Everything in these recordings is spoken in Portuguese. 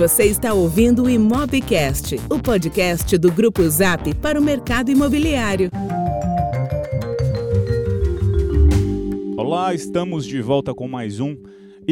Você está ouvindo o Imobcast, o podcast do Grupo Zap para o mercado imobiliário. Olá, estamos de volta com mais um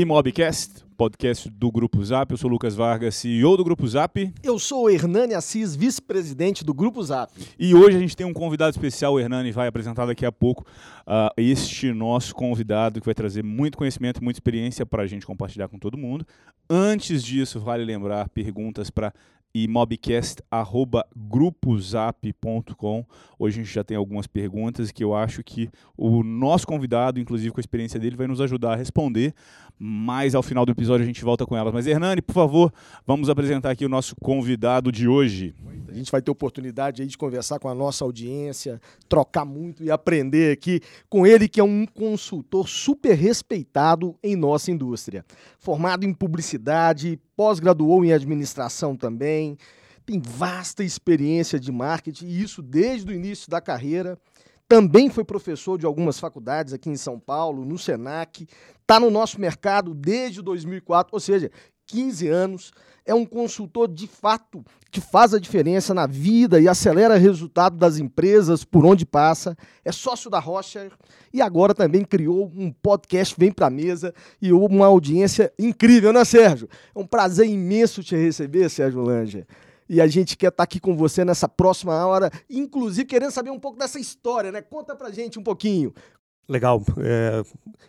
Imobcast, podcast do Grupo Zap. Eu sou Lucas Vargas, CEO do Grupo Zap. Eu sou o Hernani Assis, vice-presidente do Grupo Zap. E hoje a gente tem um convidado especial, o Hernani vai apresentar daqui a pouco uh, este nosso convidado que vai trazer muito conhecimento, muita experiência para a gente compartilhar com todo mundo. Antes disso, vale lembrar perguntas para imobcast@grupozap.com. Hoje a gente já tem algumas perguntas que eu acho que o nosso convidado, inclusive com a experiência dele, vai nos ajudar a responder. Mas ao final do episódio a gente volta com elas. Mas Hernani, por favor, vamos apresentar aqui o nosso convidado de hoje. A gente vai ter oportunidade aí de conversar com a nossa audiência, trocar muito e aprender aqui com ele, que é um consultor super respeitado em nossa indústria. Formado em publicidade, pós-graduou em administração também, tem vasta experiência de marketing, e isso desde o início da carreira. Também foi professor de algumas faculdades aqui em São Paulo, no SENAC, está no nosso mercado desde 2004, ou seja, 15 anos é um consultor de fato que faz a diferença na vida e acelera o resultado das empresas por onde passa. É sócio da Rocha e agora também criou um podcast Vem Pra Mesa e uma audiência incrível, né, Sérgio? É um prazer imenso te receber, Sérgio Langer. E a gente quer estar tá aqui com você nessa próxima hora, inclusive querendo saber um pouco dessa história, né? Conta pra gente um pouquinho. Legal. É,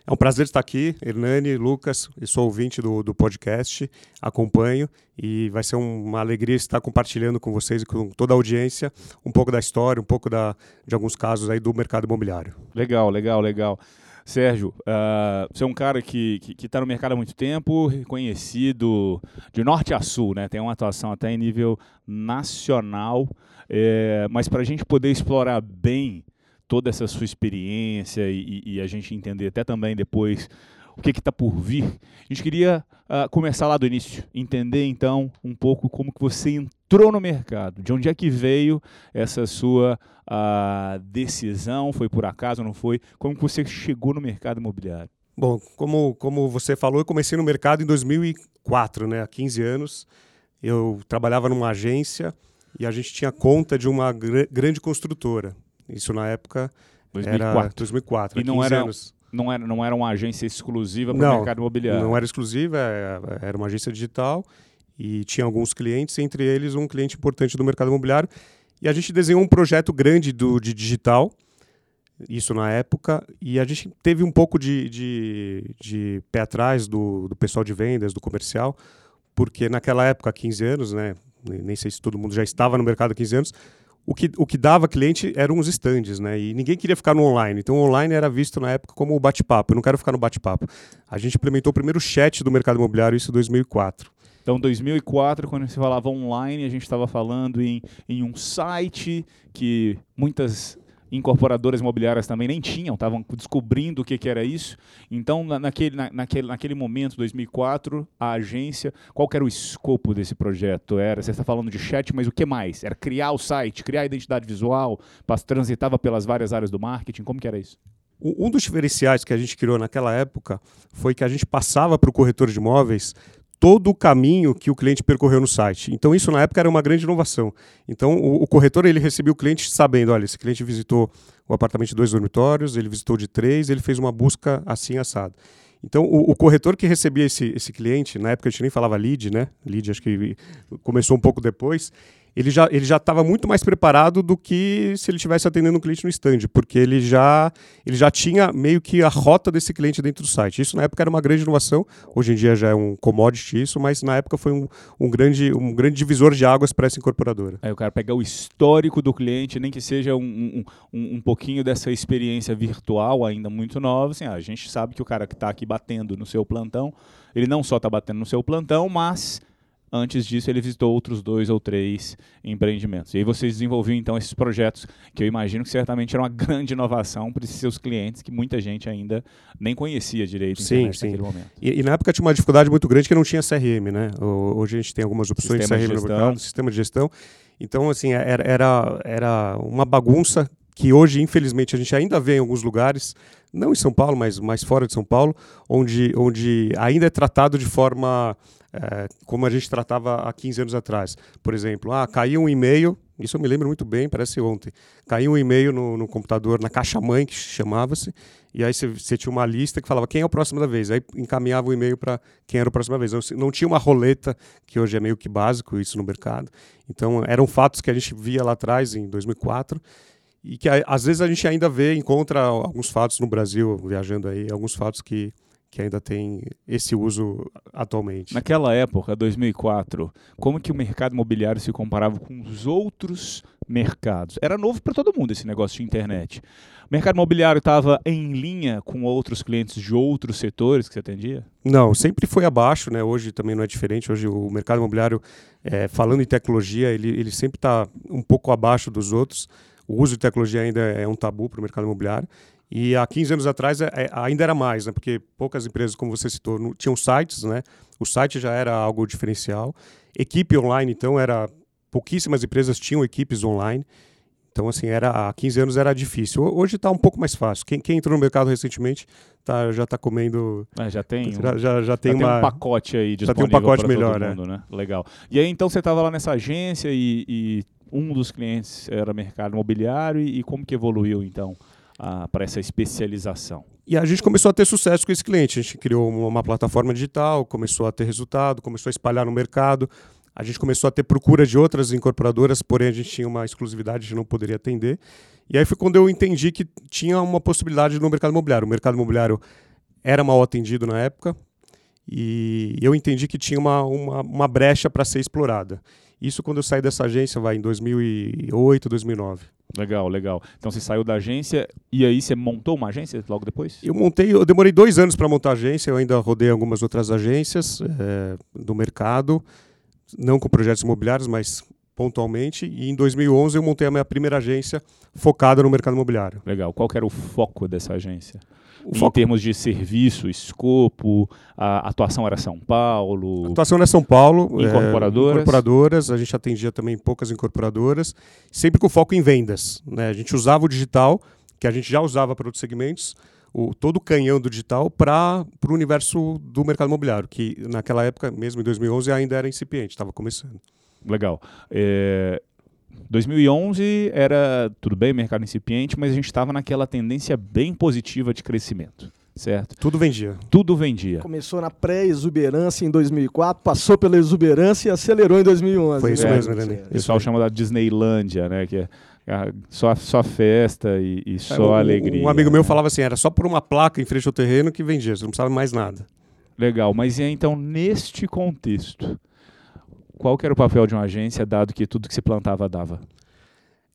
é, um prazer estar aqui, Hernani, Lucas. Eu sou ouvinte do, do podcast, acompanho e vai ser uma alegria estar compartilhando com vocês e com toda a audiência um pouco da história, um pouco da, de alguns casos aí do mercado imobiliário. Legal, legal, legal. Sérgio, uh, você é um cara que está no mercado há muito tempo, reconhecido de norte a sul, né? tem uma atuação até em nível nacional, é, mas para a gente poder explorar bem toda essa sua experiência e, e, a gente entender até também depois o que está por vir, a gente queria uh, começar lá do início, entender então um pouco como que você entrou no mercado, de onde é que veio essa sua uh, decisão, foi por acaso, não foi? Como que você chegou no mercado imobiliário? Bom, como, como você falou, eu comecei no mercado em 2004, né, há 15 anos. Eu trabalhava numa agência e a gente tinha conta de uma gr grande construtora. Isso na época 2004. era 2004, e não era, anos. Não era, não era uma agência exclusiva para o mercado imobiliário? Não era exclusiva, é, era uma agência digital e tinha alguns clientes, entre eles um cliente importante do mercado imobiliário. E a gente desenhou um projeto grande do, de digital, isso na época, e a gente teve um pouco de, de, de pé atrás do, do pessoal de vendas, do comercial, porque naquela época, há 15 anos, né, nem sei se todo mundo já estava no mercado há 15 anos, o que, o que dava cliente eram os estandes, né? E ninguém queria ficar no online. Então o online era visto na época como o bate-papo. Eu não quero ficar no bate-papo. A gente implementou o primeiro chat do mercado imobiliário, isso em 2004. Então, 2004, quando se falava online, a gente estava falando em, em um site que muitas incorporadoras imobiliárias também nem tinham, estavam descobrindo o que, que era isso. Então, na, naquele, na, naquele, naquele momento, 2004, a agência, qual era o escopo desse projeto? Era, você está falando de chat, mas o que mais? Era criar o site, criar a identidade visual, transitava pelas várias áreas do marketing, como que era isso? Um dos diferenciais que a gente criou naquela época foi que a gente passava para o corretor de imóveis todo o caminho que o cliente percorreu no site. Então isso na época era uma grande inovação. Então o, o corretor ele recebia o cliente sabendo, olha, esse cliente visitou o apartamento de dois dormitórios, ele visitou de três, ele fez uma busca assim assado. Então, o, o, corretor que recebia esse, esse cliente, na época a gente nem falava lead, né? Lead acho que começou um pouco depois ele já ele já estava muito mais preparado do que se ele estivesse atendendo um cliente no stand, porque ele já ele já tinha meio que a rota desse cliente dentro do site. Isso na época era uma grande inovação. Hoje em dia já é um commodity isso, mas na época foi um, um grande um grande divisor de águas para essa incorporadora. Aí o cara pegar o histórico do cliente, nem que seja um, um, um pouquinho dessa experiência virtual ainda muito nova, assim, ah, a gente sabe que o cara que está aqui batendo no seu plantão, ele não só está batendo no seu plantão, mas Antes disso, ele visitou outros dois ou três empreendimentos. E aí vocês desenvolviam então esses projetos que eu imagino que certamente era uma grande inovação para esses seus clientes que muita gente ainda nem conhecia direito sim, sim. naquele momento. E, e, na época tinha uma dificuldade muito grande que não tinha CRM, né? Hoje a gente tem algumas opções sistema de CRM de no mercado, sistema de gestão. Então, assim, era, era, era uma bagunça que hoje, infelizmente, a gente ainda vê em alguns lugares, não em São Paulo, mas mais fora de São Paulo, onde, onde ainda é tratado de forma é, como a gente tratava há 15 anos atrás. Por exemplo, ah, caiu um e-mail, isso eu me lembro muito bem, parece ontem. Caiu um e-mail no, no computador, na caixa-mãe, que chamava-se, e aí você tinha uma lista que falava quem é o próximo da vez. Aí encaminhava o e-mail para quem era o próximo da vez. Não, não tinha uma roleta, que hoje é meio que básico isso no mercado. Então, eram fatos que a gente via lá atrás, em 2004, e que às vezes a gente ainda vê, encontra alguns fatos no Brasil, viajando aí, alguns fatos que que ainda tem esse uso atualmente. Naquela época, 2004, como que o mercado imobiliário se comparava com os outros mercados? Era novo para todo mundo esse negócio de internet. O mercado imobiliário estava em linha com outros clientes de outros setores que você atendia? Não, sempre foi abaixo, né? Hoje também não é diferente. Hoje o mercado imobiliário, é, falando em tecnologia, ele, ele sempre está um pouco abaixo dos outros. O uso de tecnologia ainda é um tabu para o mercado imobiliário. E há 15 anos atrás é, é, ainda era mais, né? porque poucas empresas, como você citou, não, tinham sites, né? o site já era algo diferencial. Equipe online, então, era pouquíssimas empresas tinham equipes online. Então, assim, era, há 15 anos era difícil. Hoje está um pouco mais fácil. Quem, quem, entrou no mercado recentemente tá, já está comendo. É, já tem, já, já, já tem, já uma, tem um pacote aí já tem um pacote melhor, todo mundo, né? né? Legal. E aí, então, você estava lá nessa agência e, e, um dos clientes era mercado imobiliário. E, e como que evoluiu, então? Para essa especialização. E a gente começou a ter sucesso com esse cliente. A gente criou uma, plataforma digital, começou a ter resultado, começou a espalhar no mercado. A gente começou a ter procura de outras incorporadoras, porém a gente tinha uma exclusividade, a gente não poderia atender. E aí foi quando eu entendi que tinha uma possibilidade no mercado imobiliário. O mercado imobiliário era mal atendido na época e eu entendi que tinha uma, uma, uma brecha para ser explorada. Isso quando eu saí dessa agência, vai em 2008, 2009. Legal, legal. Então você saiu da agência e aí você montou uma agência logo depois? Eu montei, eu demorei dois anos para montar a agência, eu ainda rodei algumas outras agências é, do mercado, não com projetos imobiliários, mas pontualmente. E em 2011 eu montei a minha primeira agência focada no mercado imobiliário. Legal. Qual era o foco dessa agência? O em foco... termos de serviço, escopo, a atuação era São Paulo? A atuação era São Paulo. Incorporadoras? É, incorporadoras, a gente atendia também poucas incorporadoras, sempre com foco em vendas. Né? A gente usava o digital, que a gente já usava para outros segmentos, o, todo o canhão do digital para o universo do mercado imobiliário, que naquela época, mesmo em 2011, ainda era incipiente, estava começando. Legal. É, 2011 era tudo bem, mercado incipiente, mas a gente estava naquela tendência bem positiva de crescimento. Certo? Tudo vendia. Tudo vendia. Começou na pré-exuberância em 2004, passou pela exuberância e acelerou em 2011. Foi isso né? mesmo, Helene. O pessoal chama da Disneylândia, né? Que é só, só festa e, e só é, alegria. Um amigo meu falava assim, era só por uma placa em frente ao terreno que vendia, você não precisava mais nada. Legal, mas e então neste contexto, qual que era o papel de uma agência, dado que tudo que se plantava dava?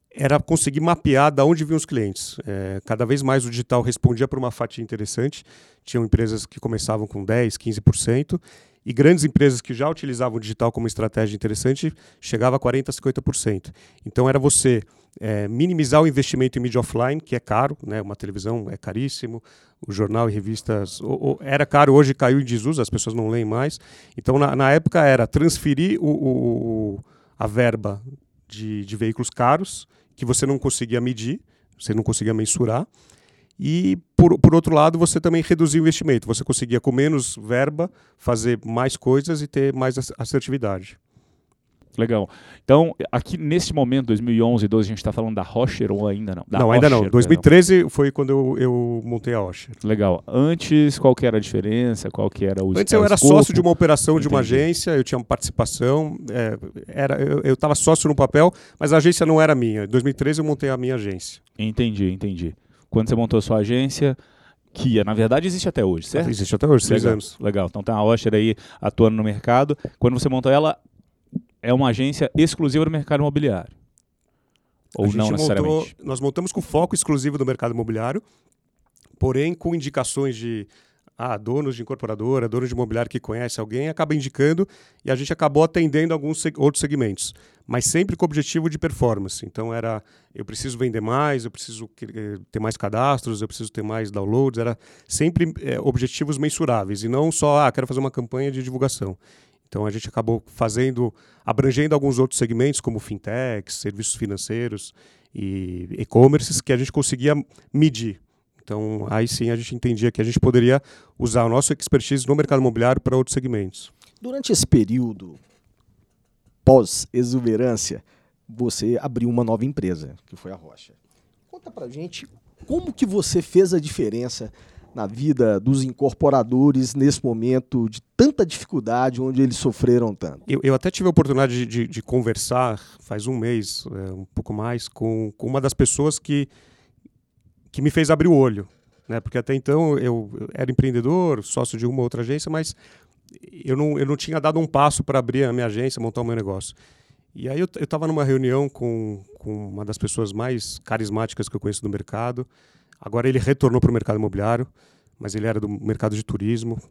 Era conseguir mapear de onde vinham os clientes. É, cada vez mais o digital respondia para uma fatia interessante. Tinham empresas que começavam com 10%, 15%, e grandes empresas que já utilizavam o digital como estratégia interessante chegava a 40%, 50%. Então era você é, minimizar o investimento em mídia offline, que é caro, né? uma televisão é caríssimo, o jornal e revistas o, o, era caro, hoje caiu em desuso, as pessoas não leem mais. Então, na, na época, era transferir o, a verba de, de veículos caros, que você não conseguia medir, você não conseguia mensurar, e, por, por outro lado, você também reduzia o investimento. Você conseguia, com menos verba, fazer mais coisas e ter mais assertividade. Legal. Então, aqui nesse momento, 2011, 12, a gente está falando da Rocher ou ainda não? Da não, ainda não. 2013 perdão. foi quando eu, eu, montei a Rocher. Legal. Antes, qual que era a diferença? Qual que era o Antes eu era sócio de uma operação Entendi. de uma agência, eu tinha participação, é, era, eu estava sócio no papel, mas a agência não era minha. Em 2013 eu montei a minha agência. Entendi, entendi. Quando você montou a sua agência, que na verdade existe até hoje, certo? Existe até hoje, seis Legal. anos. Legal. Então tem a Rocher aí atuando no mercado. Quando você montou ela, é uma agência exclusiva do mercado imobiliário. Ou não necessariamente? Montou, nós montamos com foco exclusivo do mercado imobiliário, porém com indicações de ah, donos de incorporadora, donos de imobiliário que conhece alguém, acaba indicando e a gente acabou atendendo alguns seg outros segmentos, mas sempre com o objetivo de performance. Então era, eu preciso vender mais, eu preciso eh, ter mais cadastros, eu preciso ter mais downloads, era sempre é, objetivos mensuráveis e não só, ah, quero fazer uma campanha de divulgação. Então a gente acabou fazendo, abrangendo alguns outros segmentos, como fintechs, serviços financeiros e e-commerces, que a gente conseguia medir. Então aí sim a gente entendia que a gente poderia usar o nosso expertise no mercado imobiliário para outros segmentos. Durante esse período pós-exuberância, você abriu uma nova empresa, que foi a Rocha. Conta pra gente como que você fez a diferença na vida dos incorporadores nesse momento de tanta dificuldade, onde eles sofreram tanto? Eu, eu até tive a oportunidade de, de, de conversar faz um mês, é, um pouco mais, com, com, uma das pessoas que, que me fez abrir o olho. Né? Porque até então eu, era empreendedor, sócio de uma outra agência, mas eu não, eu não tinha dado um passo para abrir a minha agência, montar o meu negócio. E aí eu estava numa reunião com, com uma das pessoas mais carismáticas que eu conheço do mercado, Agora ele retornou para o mercado imobiliário, mas ele era do mercado de turismo.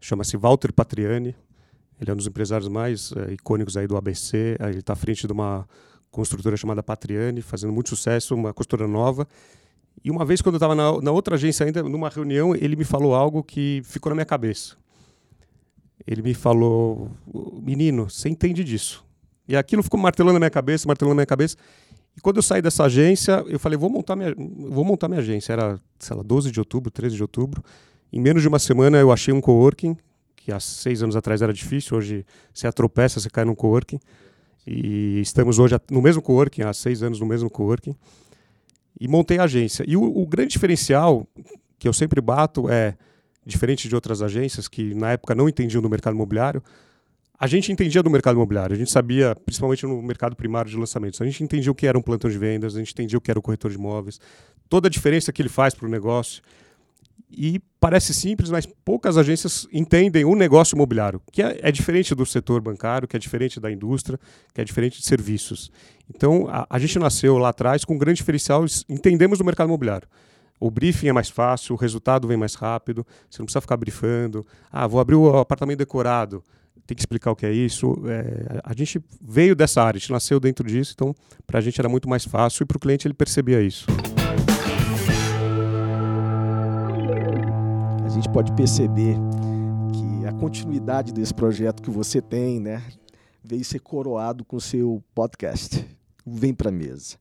Chama-se Walter Patriani. Ele é um dos empresários mais é, icônicos aí do ABC. Ele está à frente de uma construtora chamada Patriani, fazendo muito sucesso, uma construtora nova. E uma vez, quando eu estava na, na, outra agência ainda, numa reunião, ele me falou algo que ficou na minha cabeça. Ele me falou, menino, você entende disso. E aquilo ficou martelando na minha cabeça, martelando na minha cabeça. E quando eu saí dessa agência, eu falei, vou montar minha, vou montar minha agência. Era, sei lá, 12 de outubro, 13 de outubro. Em menos de uma semana eu achei um coworking, que há seis anos atrás era difícil, hoje você atropeça, você cai num coworking. E estamos hoje no mesmo coworking, há seis anos no mesmo coworking. E montei a agência. E o, o grande diferencial que eu sempre bato é, diferente de outras agências que na época não entendiam do mercado imobiliário, a gente entendia do mercado imobiliário, a gente sabia, principalmente no mercado primário de lançamentos, a gente entendia o que era um plantão de vendas, a gente entendia o que era o corretor de imóveis, toda a diferença que ele faz para o negócio. E parece simples, mas poucas agências entendem o negócio imobiliário, que é, é, diferente do setor bancário, que é diferente da indústria, que é diferente de serviços. Então, a, a gente nasceu lá atrás com um grande diferencial, entendemos do mercado imobiliário. O briefing é mais fácil, o resultado vem mais rápido, você não precisa ficar briefando. Ah, vou abrir o apartamento decorado tem que explicar o que é isso. É, a gente veio dessa área, a gente nasceu dentro disso, então para a gente era muito mais fácil e para o cliente ele percebia isso. A gente pode perceber que a continuidade desse projeto que você tem, né, veio ser coroado com o seu podcast. Vem para mesa.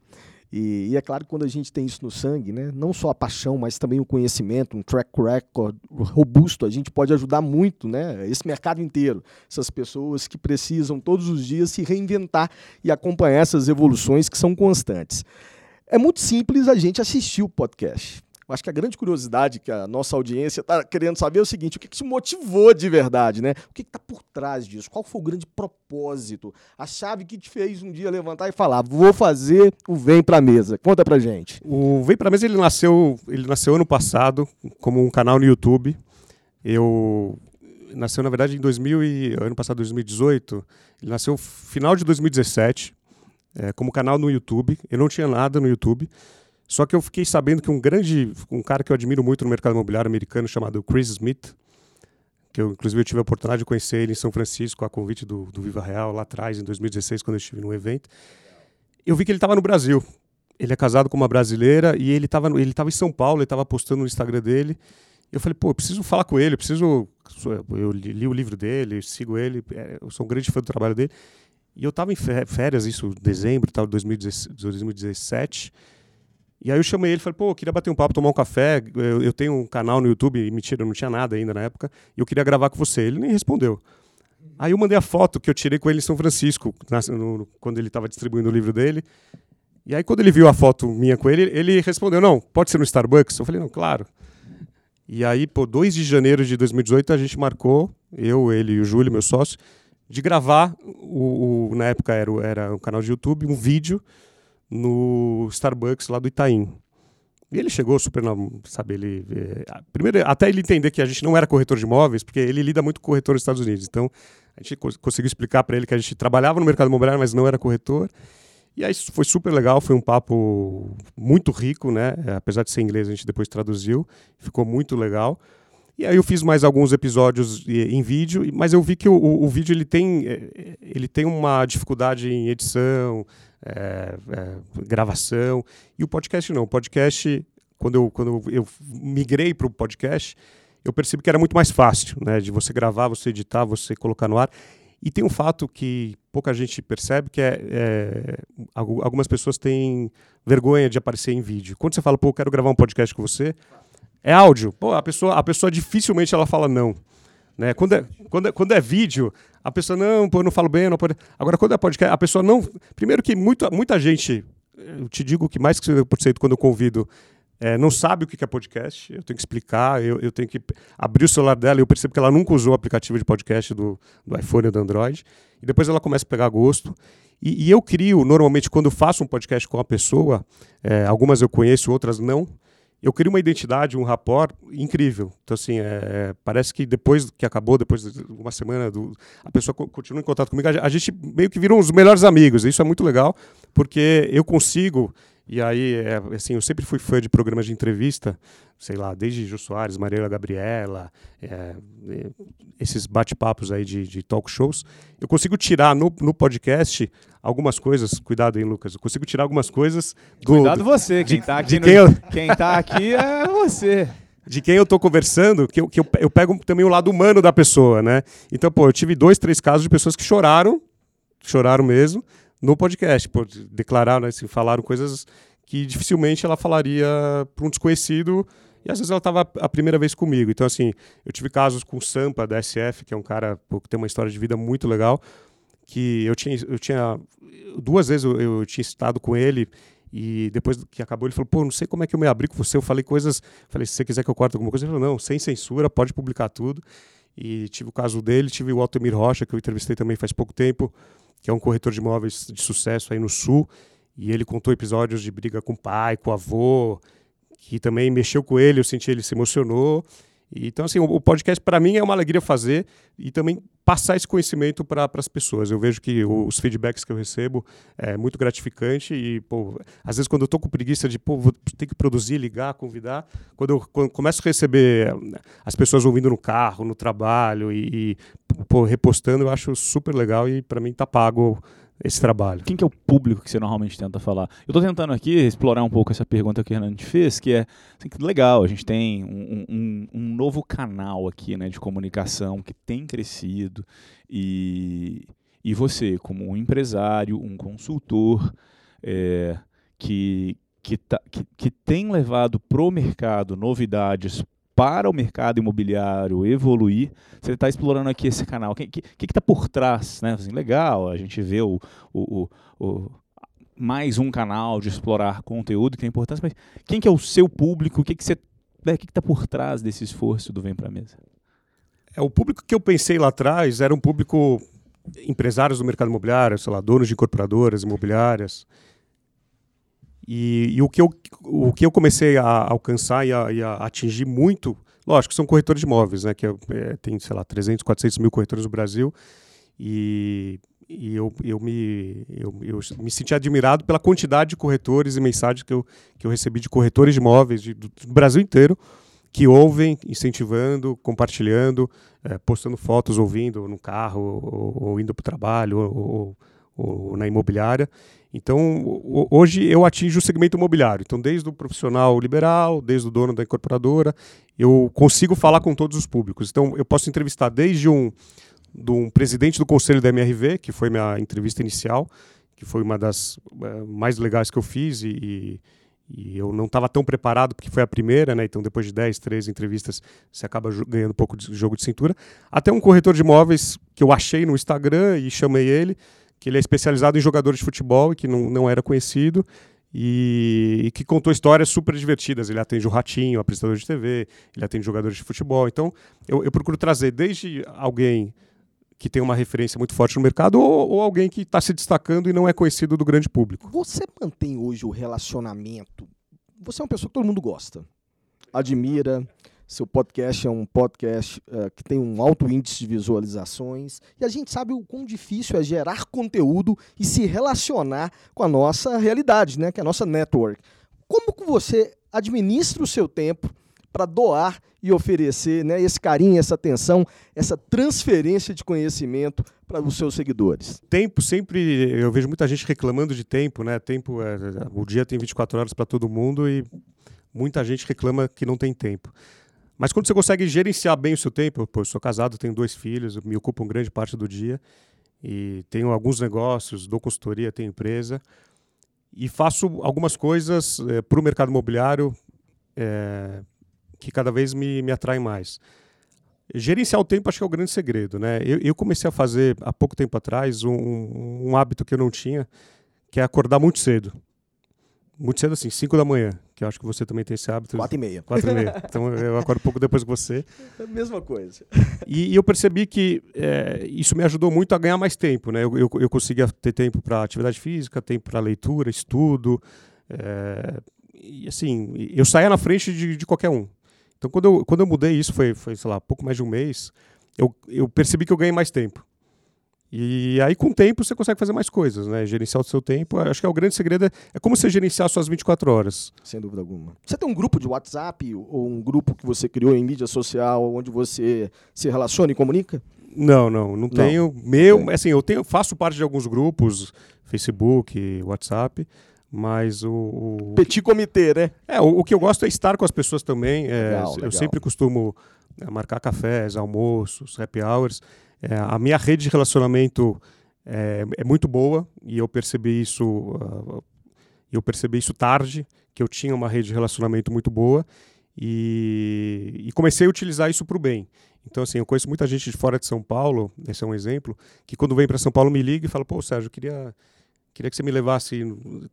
E, e, é claro que quando a gente tem isso no sangue, né, não só a paixão, mas também o conhecimento, um track record robusto, a gente pode ajudar muito né, esse mercado inteiro, essas pessoas que precisam todos os dias se reinventar e acompanhar essas evoluções que são constantes. É muito simples a gente assistir o podcast. Eu acho que a grande curiosidade que a nossa audiência está querendo saber é o seguinte: o que, que te motivou de verdade, né? O que está por trás disso? Qual foi o grande propósito? A chave que te fez um dia levantar e falar: vou fazer o Vem Pra Mesa. Conta pra gente. O Vem Pra Mesa ele nasceu, ele nasceu ano passado como um canal no YouTube. Eu nasceu na verdade em 2000 e ano passado 2018. Ele nasceu final de 2017 é, como canal no YouTube. Eu não tinha nada no YouTube. Só que eu fiquei sabendo que um grande, um cara que eu admiro muito no mercado imobiliário americano chamado Chris Smith, que eu inclusive eu tive a oportunidade de conhecer ele em São Francisco a convite do, do Viva Real lá atrás, em 2016, quando eu estive num evento. Eu vi que ele estava no Brasil. Ele é casado com uma brasileira e ele estava ele tava em São Paulo, ele estava postando no Instagram dele. Eu falei, pô, eu preciso falar com ele, eu preciso. Eu li, o livro dele, sigo ele, é, eu sou um grande fã do trabalho dele. E eu estava em férias, isso, dezembro, tal, 2017. E aí eu chamei ele e falei, pô, eu queria bater um papo, tomar um café. Eu, eu tenho um canal no YouTube, mentira, eu não tinha nada ainda na época, e eu queria gravar com você. Ele nem respondeu. Aí eu mandei a foto que eu tirei com ele em São Francisco, na, no, quando ele estava distribuindo o livro dele. E aí quando ele viu a foto minha com ele, ele respondeu, não, pode ser no Starbucks? Eu falei, não, claro. E aí, pô, 2 de janeiro de 2018, a gente marcou, eu, ele e o Júlio, meu sócio, de gravar, o, o na época era, era um canal de YouTube, um vídeo no Starbucks lá do Itaim. E ele chegou super, sabe, ele... É, primeiro, até ele entender que a gente não era corretor de imóveis, porque ele lida muito com corretor nos Estados Unidos. Então, a gente conseguiu explicar para ele que a gente trabalhava no mercado imobiliário, mas não era corretor. E aí foi super legal, foi um papo muito rico, né? Apesar de ser inglês, a gente depois traduziu, ficou muito legal. E aí eu fiz mais alguns episódios em vídeo, mas eu vi que o, o, o vídeo ele tem, é, ele tem uma dificuldade em edição, é, é, gravação. E o podcast não. O podcast, quando eu, quando eu migrei para o podcast, eu percebi que era muito mais fácil, né? De você gravar, você editar, você colocar no ar. E tem um fato que pouca gente percebe, que é, é, algumas pessoas têm vergonha de aparecer em vídeo. Quando você fala, pô, eu quero gravar um podcast com você, é áudio. Pô, a pessoa, a pessoa dificilmente ela fala não. Né? Quando, é, quando, é, quando é vídeo, a pessoa, não, pô, não falo bem, não pode. Agora, quando é podcast, a pessoa não. Primeiro que muita, muita gente, eu te digo que mais que 50% quando eu convido, é, não sabe o que é podcast, eu tenho que explicar, eu, eu tenho que abrir o celular dela e eu percebo que ela nunca usou o aplicativo de podcast do, do iPhone ou do Android, e depois ela começa a pegar gosto. E, e eu crio, normalmente, quando faço um podcast com uma pessoa, é, algumas eu conheço, outras não, eu crio uma identidade, um rapport incrível. Então, assim, é, parece que depois que acabou, depois de uma semana, do, a pessoa continua em contato comigo, a, a gente meio que virou os melhores amigos. Isso é muito legal, porque eu consigo e aí, é, assim, eu sempre fui fã de programas de entrevista, sei lá, desde Jô Soares, Mariela Gabriela, é, é, esses bate-papos aí de, de, talk shows. Eu consigo tirar no, no podcast algumas coisas, cuidado aí, Lucas, eu consigo tirar algumas coisas do... Cuidado você, quem está aqui, quem, no, eu... quem tá aqui é você. De quem eu estou conversando, que, eu, que eu, eu pego também o lado humano da pessoa, né? Então, pô, eu tive dois, três casos de pessoas que choraram, choraram mesmo, no podcast, por declarar, né, assim, falaram coisas que dificilmente ela falaria para um desconhecido e às vezes ela estava a primeira vez comigo. Então, assim, eu tive casos com o Sampa, da SF, que é um cara que tem uma história de vida muito legal, que eu tinha, eu tinha duas vezes eu, eu tinha estado com ele e depois que acabou, ele falou: pô, não sei como é que eu me abri com você. Eu falei coisas. Falei: se você quiser que eu corte alguma coisa, ele falou: não, sem censura, pode publicar tudo. E tive o caso dele, tive o Altemir Rocha, que eu entrevistei também faz pouco tempo, que é um corretor de imóveis de sucesso aí no Sul. E ele contou episódios de briga com o pai, com o avô, que também mexeu com ele, eu senti ele se emocionou. Então, assim, o podcast para mim é uma alegria fazer e também passar esse conhecimento para as pessoas. Eu vejo que os feedbacks que eu recebo é muito gratificante e, pô, às vezes quando eu estou com preguiça de, pô, vou ter que produzir, ligar, convidar, quando eu quando começo a receber as pessoas ouvindo no carro, no trabalho e, e pô, repostando, eu acho super legal e para mim tá pago esse trabalho. Quem que é o público que você normalmente tenta falar? Eu estou tentando aqui explorar um pouco essa pergunta que o te fez, que é assim, legal, a gente tem um, um, um, novo canal aqui né, de comunicação que tem crescido e, e você, como um empresário, um consultor é, que, que, tá, que, que tem levado para o mercado novidades para o mercado imobiliário evoluir, você está explorando aqui esse canal. O que está por trás? Né? Assim, legal, a gente vê o, o, o, o, mais um canal de explorar conteúdo que tem importância, mas quem que é o seu público? O que, que você né, que está por trás desse esforço do Vem para a Mesa? É, o público que eu pensei lá atrás era um público empresários do mercado imobiliário, sei lá, donos de incorporadoras imobiliárias, e, e, o, que eu, o que eu comecei a alcançar e a, e a atingir muito, lógico, são corretores de imóveis, né, que é, é tem, sei lá, 300, 400 mil corretores no Brasil, e, e eu, eu, me, eu, eu me senti admirado pela quantidade de corretores e mensagens que eu, que eu recebi de corretores de imóveis de, do, do Brasil inteiro, que ouvem, incentivando, compartilhando, é, postando fotos, ouvindo no carro, ou, ou indo para o trabalho, ou, ou, ou na imobiliária. Então, hoje eu atingo o segmento imobiliário. Então, desde o profissional liberal, desde o dono da incorporadora, eu consigo falar com todos os públicos. Então, eu posso entrevistar desde um, de um presidente do conselho da MRV, que foi minha entrevista inicial, que foi uma das uh, mais legais que eu fiz e, e eu não estava tão preparado porque foi a primeira, né? Então, depois de 10, 13 entrevistas, você acaba ganhando um pouco de jogo de cintura. Até um corretor de imóveis que eu achei no Instagram e chamei ele que ele é especializado em jogadores de futebol e que não, não era conhecido. E, e, que contou histórias super divertidas. Ele atende o Ratinho, apresentador de TV, ele atende jogadores de futebol. Então, eu, eu procuro trazer desde alguém que tem uma referência muito forte no mercado ou, ou alguém que está se destacando e não é conhecido do grande público. Você mantém hoje o relacionamento? Você é uma pessoa que todo mundo gosta, admira, seu podcast é um podcast uh, que tem um alto índice de visualizações e a gente sabe o quão difícil é gerar conteúdo e se relacionar com a nossa realidade, né, que é a nossa network. Como que você administra o seu tempo para doar e oferecer né, esse carinho, essa atenção, essa transferência de conhecimento para os seus seguidores? Tempo sempre, eu vejo muita gente reclamando de tempo, né? Tempo, é, o dia tem 24 horas para todo mundo e muita gente reclama que não tem tempo. Mas quando você consegue gerenciar bem o seu tempo, pô, eu sou casado, tenho dois filhos, me ocupam grande parte do dia e tenho alguns negócios, dou consultoria, tenho empresa e faço algumas coisas é, para o mercado imobiliário é, que cada vez me, me atraem mais. Gerenciar o tempo acho que é o grande segredo, né? Eu, eu comecei a fazer há pouco tempo atrás um, um, hábito que eu não tinha, que é acordar muito cedo. Muito cedo assim, 5 da manhã, que eu acho que você também tem esse hábito. 4 e meia. 4 e meia. Então eu acordo um pouco depois que você. É a mesma coisa. E, e eu percebi que é, isso me ajudou muito a ganhar mais tempo, né? Eu, eu, eu conseguia ter tempo para atividade física, tempo para leitura, estudo. É, e assim, eu saía na frente de, de qualquer um. Então, quando eu, quando eu mudei isso, foi, foi, sei lá, pouco mais de um mês, eu, eu percebi que eu ganhei mais tempo. E aí, com o tempo, você consegue fazer mais coisas, né? Gerenciar o seu tempo. Acho que é o grande segredo. É, é como você gerenciar suas 24 horas. Sem dúvida alguma. Você tem um grupo de WhatsApp ou um grupo que você criou em mídia social onde você se relaciona e comunica? Não, não, não, não. tenho. Meu, assim, eu tenho, faço parte de alguns grupos, Facebook, WhatsApp, mas o, o petit comitê, né? É, o, o, que eu gosto é estar com as pessoas também. É, legal, eu legal. sempre costumo é, marcar cafés, almoços, happy hours. É, a minha rede de relacionamento é, é muito boa e eu percebi isso. Uh, eu percebi isso tarde, que eu tinha uma rede de relacionamento muito boa e, e comecei a utilizar isso para o bem. Então, assim, eu conheço muita gente de fora de São Paulo, esse é um exemplo, que quando vem para São Paulo me liga e fala: pô, Sérgio, eu queria queria que você me levasse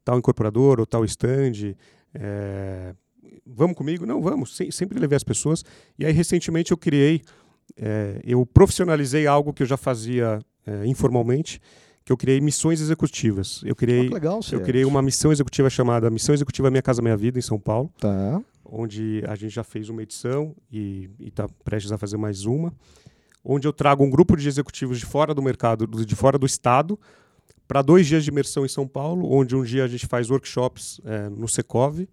tal incorporador ou tal stand. É, vamos comigo? Não, vamos. sempre levei as pessoas. E aí, recentemente, eu criei, é, eu profissionalizei algo que eu já fazia é, informalmente, que eu criei missões executivas. Eu criei, oh, legal, eu criei uma missão executiva chamada Missão Executiva Minha Casa Minha Vida, em São Paulo. Tá. Onde a gente já fez uma edição e está prestes a fazer mais uma. Onde eu trago um grupo de executivos de fora do mercado, de fora do estado, para dois dias de imersão em São Paulo, onde um dia a gente faz workshops é, no Secov,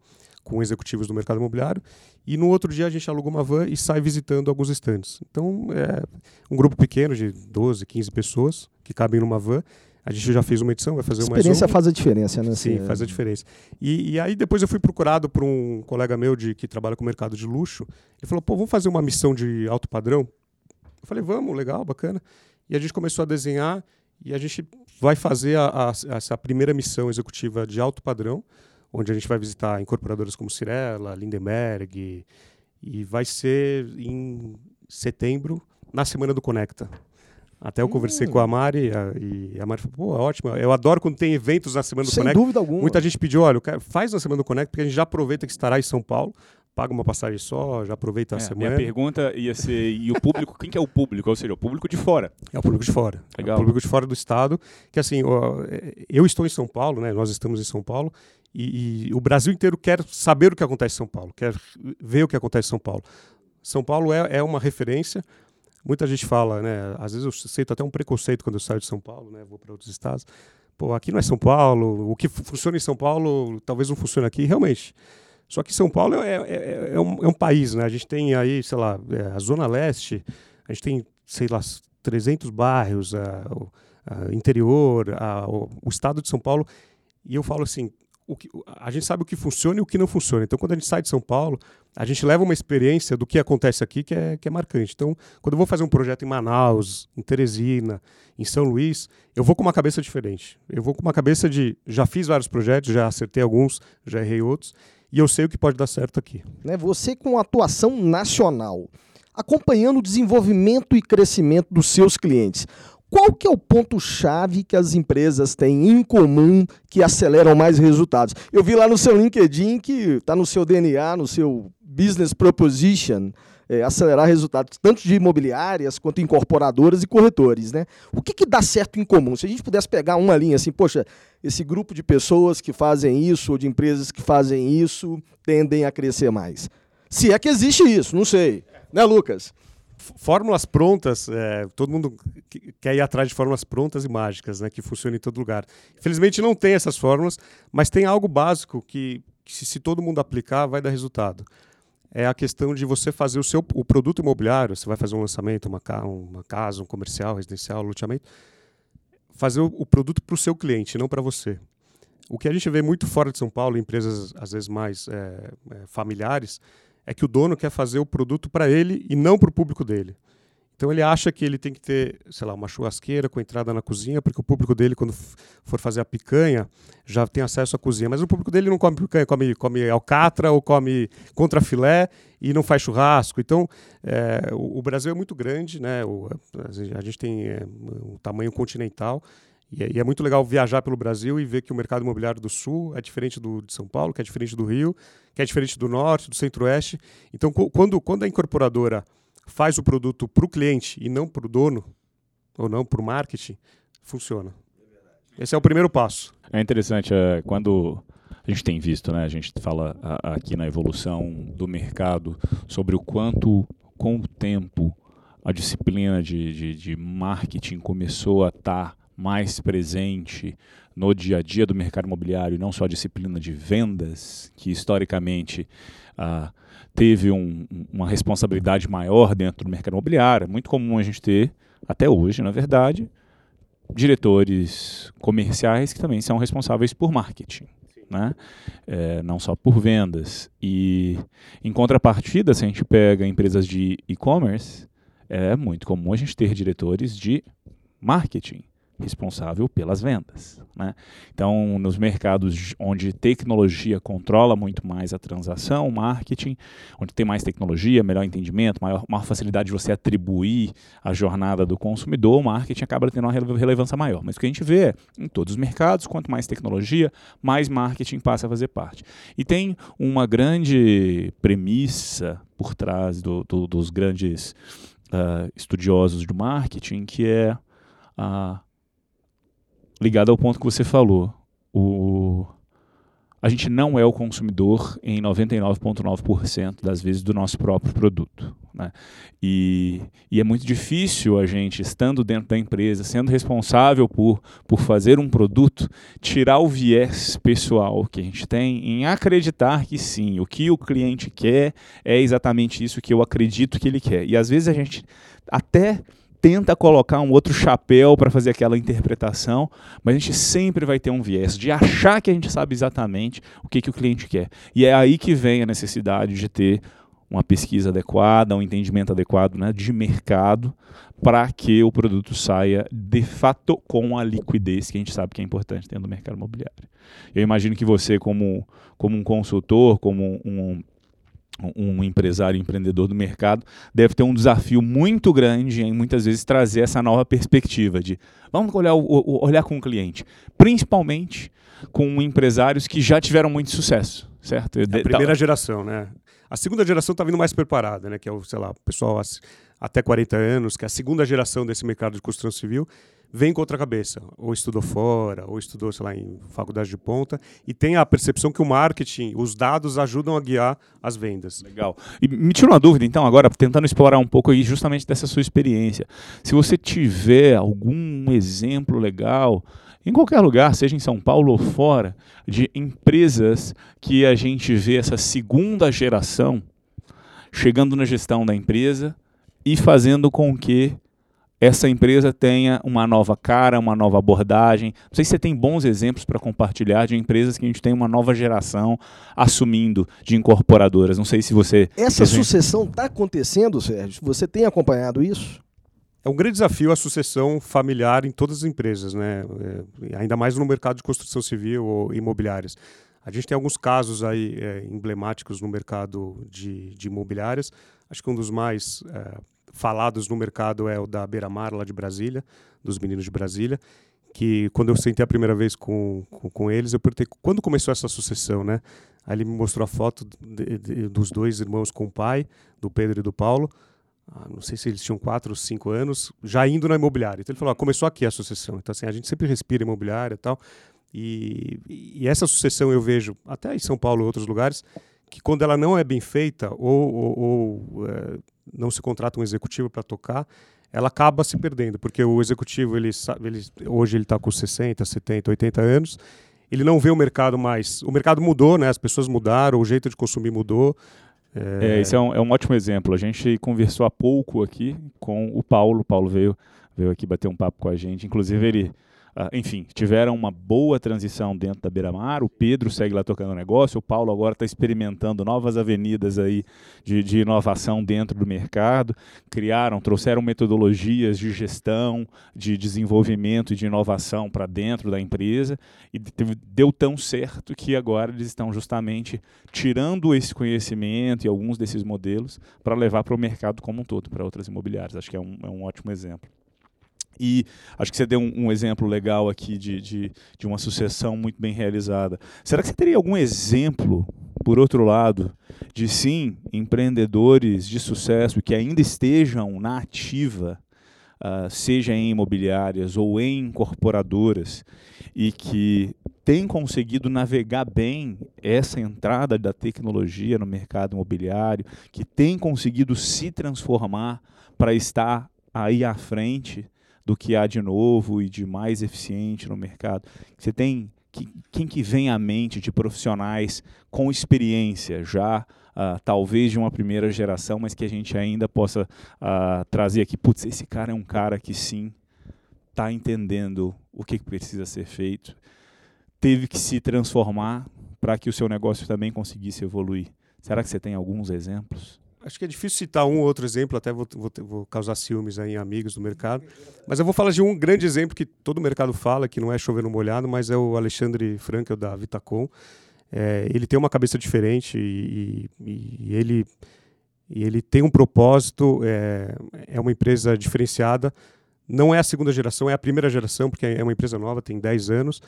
com executivos do mercado imobiliário, e no outro dia a gente aluga uma van e sai visitando alguns estandes. Então, é um grupo pequeno de 12, 15 pessoas que cabem numa van. A gente já fez uma edição, vai fazer uma A experiência faz a diferença, né? Sim, faz a diferença. E, e, aí depois eu fui procurado por um colega meu de que trabalha com o mercado de luxo. Ele falou, pô, vamos fazer uma missão de alto padrão? Eu falei, vamos, legal, bacana. E a gente começou a desenhar e a gente vai fazer a, a, essa primeira missão executiva de alto padrão, onde a gente vai visitar incorporadoras como Cirela, Lindenberg, e vai ser em setembro, na semana do Conecta. Até eu hum. conversei com a Mari a, e a Mari falou, pô, é ótimo. Eu adoro quando tem eventos na Semana do Sem Conecta. Sem dúvida alguma. Muita gente pediu, olha, faz na Semana do Conecta, porque a gente já aproveita que estará em São Paulo paga uma passagem só, já aproveita é, a semana. Minha pergunta ia ser, e o público, quem que é o público? Ou seja, o público de fora. É o público de fora. Legal. É o público de fora do estado, que assim, eu estou em São Paulo, né, nós estamos em São Paulo, e, e, o Brasil inteiro quer saber o que acontece em São Paulo, quer ver o que acontece em São Paulo. São Paulo é, é uma referência, muita gente fala, né, às vezes eu sinto até um preconceito quando eu saio de São Paulo, né, vou para outros estados, pô, aqui não é São Paulo, o que funciona em São Paulo talvez não funcione aqui, realmente. Só que São Paulo é, é, é, é, um, é um, país, né? A gente tem aí, sei lá, é, a Zona Leste, a gente tem, sei lá, 300 bairros, a, a interior, a, o, o, estado de São Paulo. E eu falo assim, o que, a gente sabe o que funciona e o que não funciona. Então, quando a gente sai de São Paulo, a gente leva uma experiência do que acontece aqui que é, que é marcante. Então, quando eu vou fazer um projeto em Manaus, em Teresina, em São Luís, eu vou com uma cabeça diferente. Eu vou com uma cabeça de já fiz vários projetos, já acertei alguns, já errei outros e eu sei o que pode dar certo aqui. Né, você com atuação nacional, acompanhando o desenvolvimento e crescimento dos seus clientes, qual que é o ponto-chave que as empresas têm em comum que aceleram mais resultados? Eu vi lá no seu LinkedIn que está no seu DNA, no seu Business Proposition, é, acelerar resultados, tanto de imobiliárias quanto incorporadoras e corretores. Né? O que, que dá certo em comum? Se a gente pudesse pegar uma linha assim, poxa, esse grupo de pessoas que fazem isso, ou de empresas que fazem isso, tendem a crescer mais. Se é que existe isso, não sei. Né, Lucas? Fórmulas prontas, é, todo mundo quer ir atrás de fórmulas prontas e mágicas, né, que funcionam em todo lugar. Infelizmente não tem essas fórmulas, mas tem algo básico que, que se, se todo mundo aplicar, vai dar resultado é a questão de você fazer o seu o produto imobiliário, você vai fazer um lançamento, uma, uma casa, um comercial, residencial, loteamento, fazer o, o produto para o seu cliente, não para você. O que a gente vê muito fora de São Paulo, em empresas às vezes mais é, é, familiares, é que o dono quer fazer o produto para ele e não para o público dele. Então ele acha que ele tem que ter, sei lá, uma churrasqueira com entrada na cozinha, porque o público dele, quando for fazer a picanha, já tem acesso à cozinha. Mas o público dele não come picanha, come, come alcatra ou come contrafilé e não faz churrasco. Então, é, o, o, Brasil é muito grande, né? O, a gente tem é, um tamanho continental. E é, e é, muito legal viajar pelo Brasil e ver que o mercado imobiliário do Sul é diferente do de São Paulo, que é diferente do Rio, que é diferente do Norte, do Centro-Oeste. Então, quando, quando a incorporadora faz o produto para o cliente e não para o dono, ou não para o marketing, funciona. Esse é o primeiro passo. É interessante, é, quando a gente tem visto, né, a gente fala aqui na evolução do mercado sobre o quanto, com o tempo, a disciplina de, de, de marketing começou a estar tá mais presente no dia a dia do mercado imobiliário, não só a disciplina de vendas, que historicamente ah, teve um, uma responsabilidade maior dentro do mercado imobiliário. É muito comum a gente ter, até hoje, na verdade, diretores comerciais que também são responsáveis por marketing. Né? É, não só por vendas. E em contrapartida, se a gente pega empresas de e-commerce, é muito comum a gente ter diretores de marketing responsável pelas vendas. Né? Então, nos mercados onde tecnologia controla muito mais a transação, marketing, onde tem mais tecnologia, melhor entendimento, maior, maior facilidade de você atribuir a jornada do consumidor, o marketing acaba tendo uma relevância maior. Mas o que a gente vê é, em todos os mercados, quanto mais tecnologia, mais marketing passa a fazer parte. E tem uma grande premissa por trás do, do, dos grandes uh, estudiosos do marketing, que é a ligado ao ponto que você falou. O, a gente não é o consumidor em 99,9% das vezes do nosso próprio produto. Né? E, e, é muito difícil a gente, estando dentro da empresa, sendo responsável por, por fazer um produto, tirar o viés pessoal que a gente tem em acreditar que sim, o que o cliente quer é exatamente isso que eu acredito que ele quer. E às vezes a gente até tenta colocar um outro chapéu para fazer aquela interpretação, mas a gente sempre vai ter um viés de achar que a gente sabe exatamente o que, que o cliente quer. E é aí que vem a necessidade de ter uma pesquisa adequada, um entendimento adequado né, de mercado, para que o produto saia de fato com a liquidez que a gente sabe que é importante dentro do mercado imobiliário. Eu imagino que você, como, como um consultor, como um, um empresário empreendedor do mercado deve ter um desafio muito grande em muitas vezes trazer essa nova perspectiva de vamos olhar, olhar com o cliente, principalmente com empresários que já tiveram muito sucesso, certo? É a primeira geração, né? A segunda geração está vindo mais preparada, né? Que é o, sei lá, o pessoal até 40 anos, que é a segunda geração desse mercado de construção civil vem com outra cabeça, ou estudou fora, ou estudou, sei lá, em faculdade de ponta, e tem a percepção que o marketing, os dados ajudam a guiar as vendas. Legal. E me tira uma dúvida, então, agora, tentando explorar um pouco aí justamente dessa sua experiência. Se você tiver algum exemplo legal, em qualquer lugar, seja em São Paulo ou fora, de empresas que a gente vê essa segunda geração chegando na gestão da empresa e fazendo com que essa empresa tenha uma nova cara, uma nova abordagem. Não sei se você tem bons exemplos para compartilhar de empresas que a gente tem uma nova geração assumindo de incorporadoras. Não sei se você. Essa sucessão está acontecendo, Sérgio? Você tem acompanhado isso? É um grande desafio a sucessão familiar em todas as empresas, né? É, ainda mais no mercado de construção civil ou imobiliárias. A gente tem alguns casos aí é, emblemáticos no mercado de, de imobiliárias. Acho que um dos mais é, falados no mercado é o da Beira Mar, lá de Brasília, dos meninos de Brasília, que quando eu sentei a primeira vez com, com, com, eles, eu perguntei quando começou essa sucessão, né? Aí ele me mostrou a foto de, de, dos dois irmãos com o pai, do Pedro e do Paulo, ah, não sei se eles tinham quatro ou cinco anos, já indo na imobiliária. Então ele falou, ah, começou aqui a sucessão. Então assim, a gente sempre respira imobiliária e tal. E, e essa sucessão eu vejo, até em São Paulo e outros lugares, que quando ela não é bem feita ou, ou, ou é, não se contrata um executivo para tocar, ela acaba se perdendo, porque o executivo, ele, ele hoje ele está com 60, 70, 80 anos, ele não vê o mercado mais. O mercado mudou, né? as pessoas mudaram, o jeito de consumir mudou. É, é esse é um, é um ótimo exemplo. A gente conversou há pouco aqui com o Paulo. O Paulo veio, veio aqui bater um papo com a gente. Inclusive, ele enfim, tiveram uma boa transição dentro da Beira-Mar. O Pedro segue lá tocando o negócio, o Paulo agora está experimentando novas avenidas aí de, de, inovação dentro do mercado. Criaram, trouxeram metodologias de gestão, de desenvolvimento e de inovação para dentro da empresa e deu tão certo que agora eles estão justamente tirando esse conhecimento e alguns desses modelos para levar para o mercado como um todo, para outras imobiliárias. Acho que é um, é um ótimo exemplo. E acho que você deu um, um exemplo legal aqui de, de, de, uma sucessão muito bem realizada. Será que você teria algum exemplo, por outro lado, de sim, empreendedores de sucesso que ainda estejam na ativa, uh, seja em imobiliárias ou em incorporadoras, e que têm conseguido navegar bem essa entrada da tecnologia no mercado imobiliário, que têm conseguido se transformar para estar aí à frente do que há de novo e de mais eficiente no mercado. Você tem que, quem que vem à mente de profissionais com experiência já uh, talvez de uma primeira geração, mas que a gente ainda possa uh, trazer aqui, putz, esse cara é um cara que sim está entendendo o que precisa ser feito, teve que se transformar para que o seu negócio também conseguisse evoluir. Será que você tem alguns exemplos? Acho que é difícil citar um ou outro exemplo, até vou, vou, vou, causar ciúmes aí em amigos do mercado. Mas eu vou falar de um grande exemplo que todo mercado fala, que não é chover no molhado, mas é o Alexandre Frankel da Vitacom. É, ele tem uma cabeça diferente e, e, e, ele, e ele tem um propósito, é, é uma empresa diferenciada. Não é a segunda geração, é a primeira geração, porque é uma empresa nova, tem 10 anos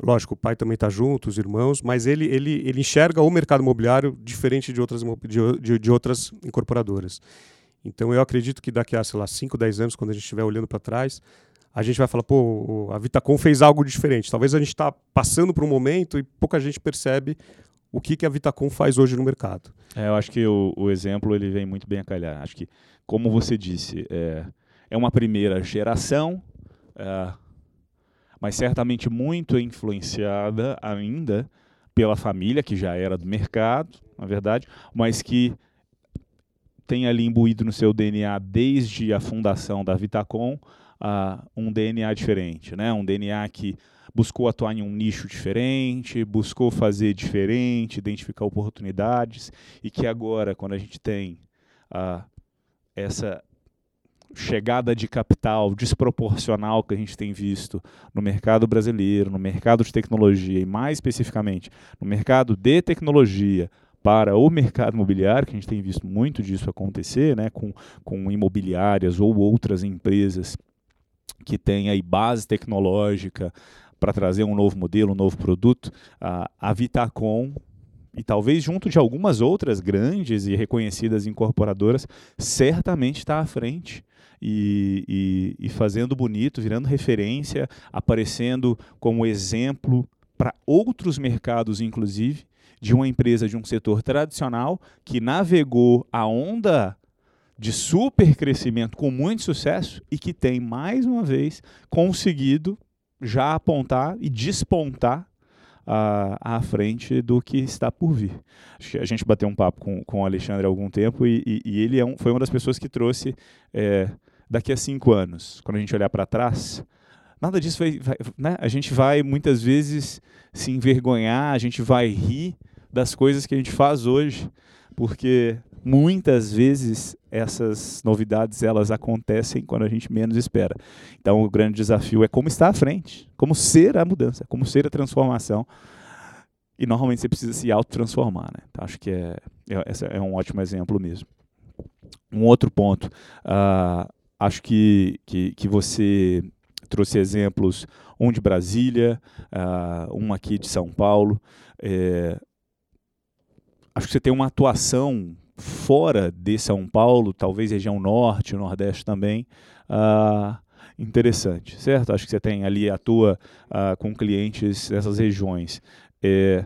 Lógico, o pai também está junto, os irmãos, mas ele, ele, ele enxerga o mercado imobiliário diferente de outras, de, de, de outras incorporadoras. Então eu acredito que daqui a, sei lá, 5, 10 anos, quando a gente estiver olhando para trás, a gente vai falar, pô, a Vitacom fez algo diferente. Talvez a gente está passando por um momento e pouca gente percebe o que, que a Vitacom faz hoje no mercado. É, eu acho que o, o, exemplo ele vem muito bem a calhar. Acho que, como você disse, é, é uma primeira geração, é, mas certamente muito influenciada ainda pela família, que já era do mercado, na verdade, mas que tem ali imbuído no seu DNA desde a fundação da Vitacom uh, um DNA diferente, né? um DNA que buscou atuar em um nicho diferente, buscou fazer diferente, identificar oportunidades e que agora, quando a gente tem uh, essa chegada de capital desproporcional que a gente tem visto no mercado brasileiro, no mercado de tecnologia e mais especificamente no mercado de tecnologia para o mercado imobiliário, que a gente tem visto muito disso acontecer, né, com, com imobiliárias ou outras empresas que têm aí base tecnológica para trazer um novo modelo, um novo produto, a, a Vitacom e talvez junto de algumas outras grandes e reconhecidas incorporadoras, certamente está à frente e, e, e fazendo bonito, virando referência, aparecendo como exemplo para outros mercados, inclusive, de uma empresa de um setor tradicional que navegou a onda de super crescimento com muito sucesso e que tem, mais uma vez, conseguido já apontar e despontar à frente do que está por vir. A gente bateu um papo com, com o Alexandre há algum tempo e, e, e ele é um, foi uma das pessoas que trouxe. É, daqui a cinco anos, quando a gente olhar para trás, nada disso vai, vai né? A gente vai muitas vezes se envergonhar, a gente vai rir das coisas que a gente faz hoje, porque muitas vezes essas novidades elas acontecem quando a gente menos espera. Então o grande desafio é como estar à frente, como ser a mudança, como ser a transformação. E normalmente você precisa se autotransformar, né? Então, acho que é, é, é um ótimo exemplo mesmo. Um outro ponto, uh, Acho que, que, que você trouxe exemplos, um de Brasília, uh, um aqui de São Paulo. É, acho que você tem uma atuação fora de São Paulo, talvez região norte, nordeste também, uh, interessante, certo? Acho que você tem ali, atua uh, com clientes nessas regiões. É,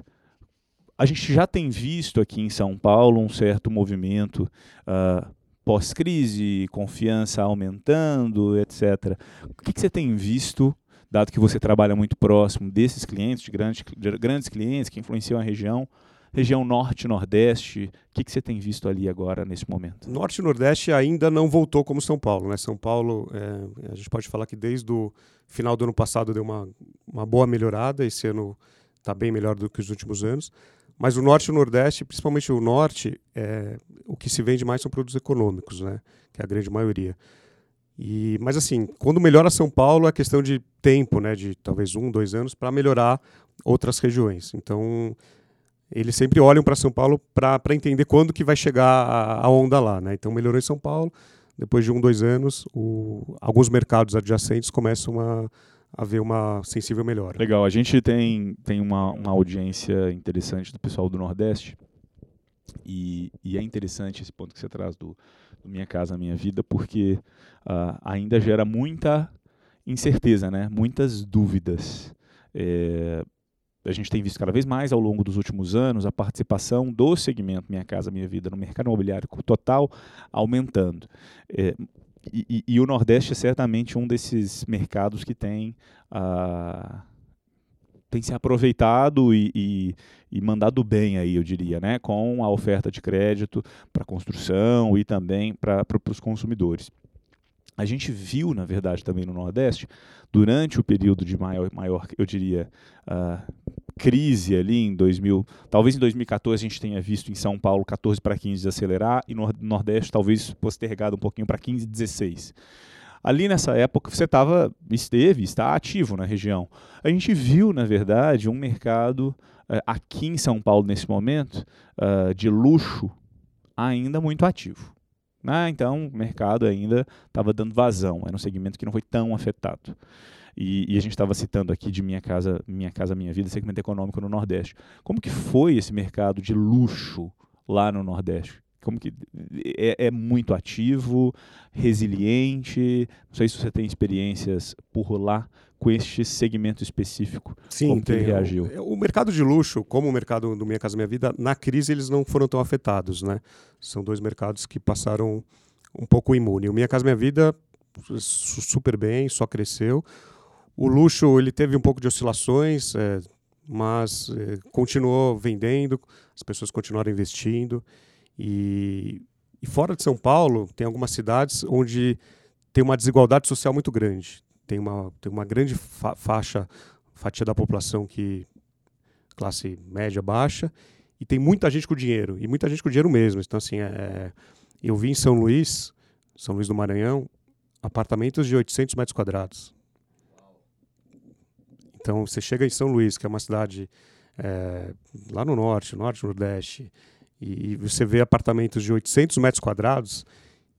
a gente já tem visto aqui em São Paulo um certo movimento uh, pós-crise, confiança aumentando, etc. O que, que, você tem visto, dado que você trabalha muito próximo desses clientes, de grandes, de grandes clientes que influenciam a região, região norte, nordeste, o que, que você tem visto ali agora nesse momento? Norte nordeste ainda não voltou como São Paulo, né? São Paulo, é, a gente pode falar que desde o Final do ano passado deu uma, uma boa melhorada, esse ano está bem melhor do que os últimos anos. Mas o norte e o nordeste, principalmente o norte, é, o que se vende mais são produtos econômicos, né? que é a grande maioria. E, mas assim, quando melhora São Paulo, é questão de tempo, né? de talvez um, dois anos, para melhorar outras regiões. Então, eles sempre olham para São Paulo para entender quando que vai chegar a, a, onda lá. Né? Então, melhorou em São Paulo, depois de um, dois anos, o, alguns mercados adjacentes começam a, a ver uma sensível melhora. Legal, a gente tem, tem uma, uma audiência interessante do pessoal do Nordeste, e, e, é interessante esse ponto que você traz do, do Minha Casa Minha Vida, porque uh, ainda gera muita incerteza, né? muitas dúvidas. É, a gente tem visto cada vez mais ao longo dos últimos anos a participação do segmento Minha Casa Minha Vida no mercado imobiliário total aumentando. É, e, e, o Nordeste é certamente um desses mercados que tem, uh, tem se aproveitado e, e, e, mandado bem aí, eu diria, né, com a oferta de crédito para construção e também para os consumidores. A gente viu, na verdade, também no Nordeste, durante o período de maior, maior eu diria, uh, crise ali em 2000, talvez em 2014 a gente tenha visto em São Paulo 14 para 15 acelerar e no Nordeste talvez postergado um pouquinho para 15 16. Ali nessa época você estava esteve, está ativo na região. A gente viu, na verdade, um mercado uh, aqui em São Paulo nesse momento uh, de luxo ainda muito ativo. Ah, então o mercado ainda estava dando vazão, era um segmento que não foi tão afetado. E, e a gente estava citando aqui de Minha Casa, Minha Casa Minha Vida, segmento econômico no Nordeste. Como que foi esse mercado de luxo lá no Nordeste? Como que é, é muito ativo, resiliente? Não sei se você tem experiências por lá com este segmento específico. Sim, como tem. reagiu? O, o, mercado de luxo, como o mercado do Minha Casa Minha Vida, na crise eles não foram tão afetados, né? São dois mercados que passaram um pouco imune. O Minha Casa Minha Vida super bem, só cresceu. O luxo ele teve um pouco de oscilações, é, mas é, continuou vendendo, as pessoas continuaram investindo. E, e, fora de São Paulo, tem algumas cidades onde tem uma desigualdade social muito grande. Tem uma, tem uma grande fa faixa, fatia da população que classe média, baixa, e tem muita gente com dinheiro, e muita gente com dinheiro mesmo. Então, assim, é, eu vi em São Luís, São Luís do Maranhão, apartamentos de 800 metros quadrados. Então, você chega em São Luís, que é uma cidade é, lá no norte, norte, nordeste, e, e você vê apartamentos de 800 metros quadrados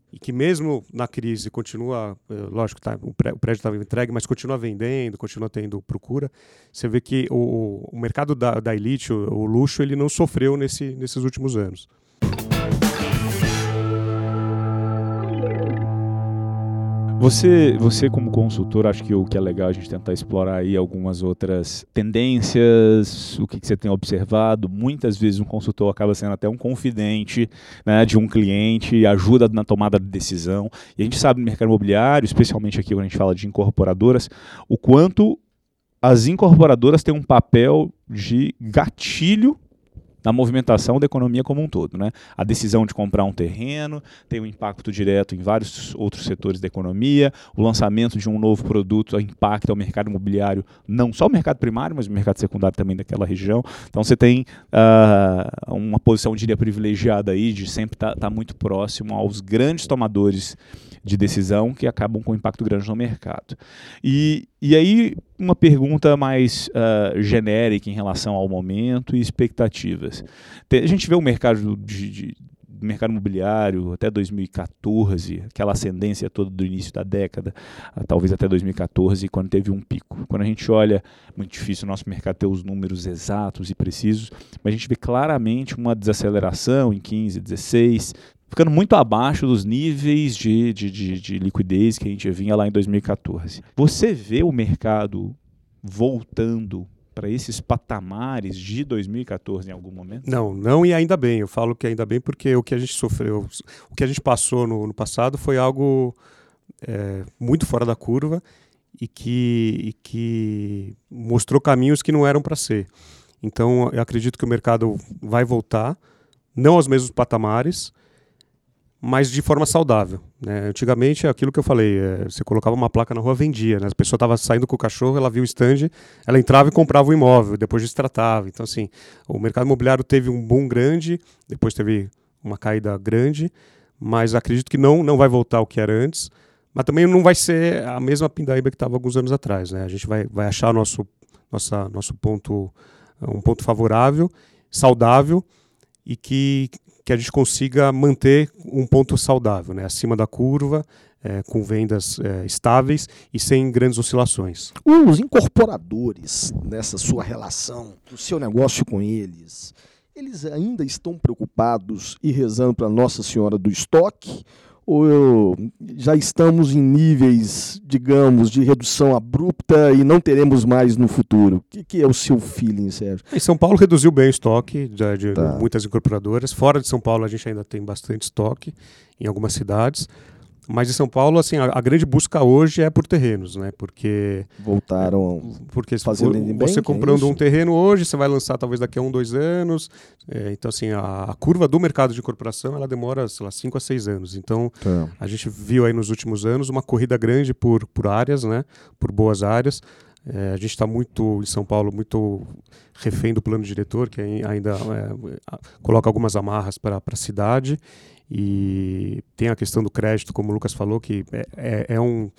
e que mesmo na crise continua, é, lógico, tá, o, prédio estava entregue, mas continua vendendo, continua tendo procura. Você vê que o, o mercado da, da elite, o, o, luxo, ele não sofreu nesse, nesses últimos anos. Você, você como consultor, acho que o que é legal a gente tentar explorar aí algumas outras tendências, o que, que você tem observado. Muitas vezes um consultor acaba sendo até um confidente né, de um cliente, ajuda na tomada de decisão. E a gente sabe no mercado imobiliário, especialmente aqui quando a gente fala de incorporadoras, o quanto as incorporadoras têm um papel de gatilho na movimentação da economia como um todo. Né? A decisão de comprar um terreno tem um impacto direto em vários outros setores da economia, o lançamento de um novo produto impacta o mercado imobiliário, não só o mercado primário, mas o mercado secundário também daquela região. Então você tem uh, uma posição, diria, privilegiada aí de sempre estar tá, tá muito próximo aos grandes tomadores de decisão que acabam com impacto grande no mercado. E, e aí, uma pergunta mais uh, genérica em relação ao momento e expectativas. A gente vê o mercado de, de mercado imobiliário até 2014, aquela ascendência toda do início da década, ah, talvez até 2014, quando teve um pico. Quando a gente olha, muito difícil o nosso mercado ter os números exatos e precisos, mas a gente vê claramente uma desaceleração em 15, 16, ficando muito abaixo dos níveis de, de, de, de liquidez que a gente vinha lá em 2014. Você vê o mercado voltando para esses patamares de 2014 em algum momento? Não, não e ainda bem. Eu falo que ainda bem porque o que a gente sofreu, o que a gente passou no, no passado foi algo é, muito fora da curva e que, e que mostrou caminhos que não eram para ser. Então, eu acredito que o mercado vai voltar, não aos mesmos patamares, mas de forma saudável. Né? Antigamente, aquilo que eu falei, é, você colocava uma placa na rua, vendia. Né? A pessoa estava saindo com o cachorro, ela viu o stand, ela entrava e comprava o imóvel, depois destratava. Então, assim, o mercado imobiliário teve um boom grande, depois teve uma caída grande, mas acredito que não, não vai voltar ao que era antes, mas também não vai ser a mesma pindaíba que estava alguns anos atrás. Né? A gente vai, vai achar nosso, nossa, nosso ponto, um ponto favorável, saudável, e que que a gente consiga manter um ponto saudável, né, acima da curva, é, com vendas é, estáveis e sem grandes oscilações. Os incorporadores nessa sua relação, o seu negócio com eles, eles ainda estão preocupados e rezando para Nossa Senhora do Estoque? Ou já estamos em níveis, digamos, de redução abrupta e não teremos mais no futuro? O que, que é o seu feeling, Sérgio? Em São Paulo reduziu bem o estoque de, de tá. muitas incorporadoras. Fora de São Paulo a gente ainda tem bastante estoque em algumas cidades. Mas em São Paulo, assim, a, a, grande busca hoje é por terrenos, né? Porque voltaram porque fazer você comprando é um terreno hoje, você vai lançar talvez daqui a um, dois anos. É, então, assim, a, a, curva do mercado de incorporação ela demora, sei lá, cinco a seis anos. Então, tá. a gente viu aí nos últimos anos uma corrida grande por, por áreas, né? Por boas áreas. É, a gente está muito em São Paulo muito refém do plano diretor, que ainda é, coloca algumas amarras para a cidade e tem a questão do crédito, como o Lucas falou, que é, é, é um,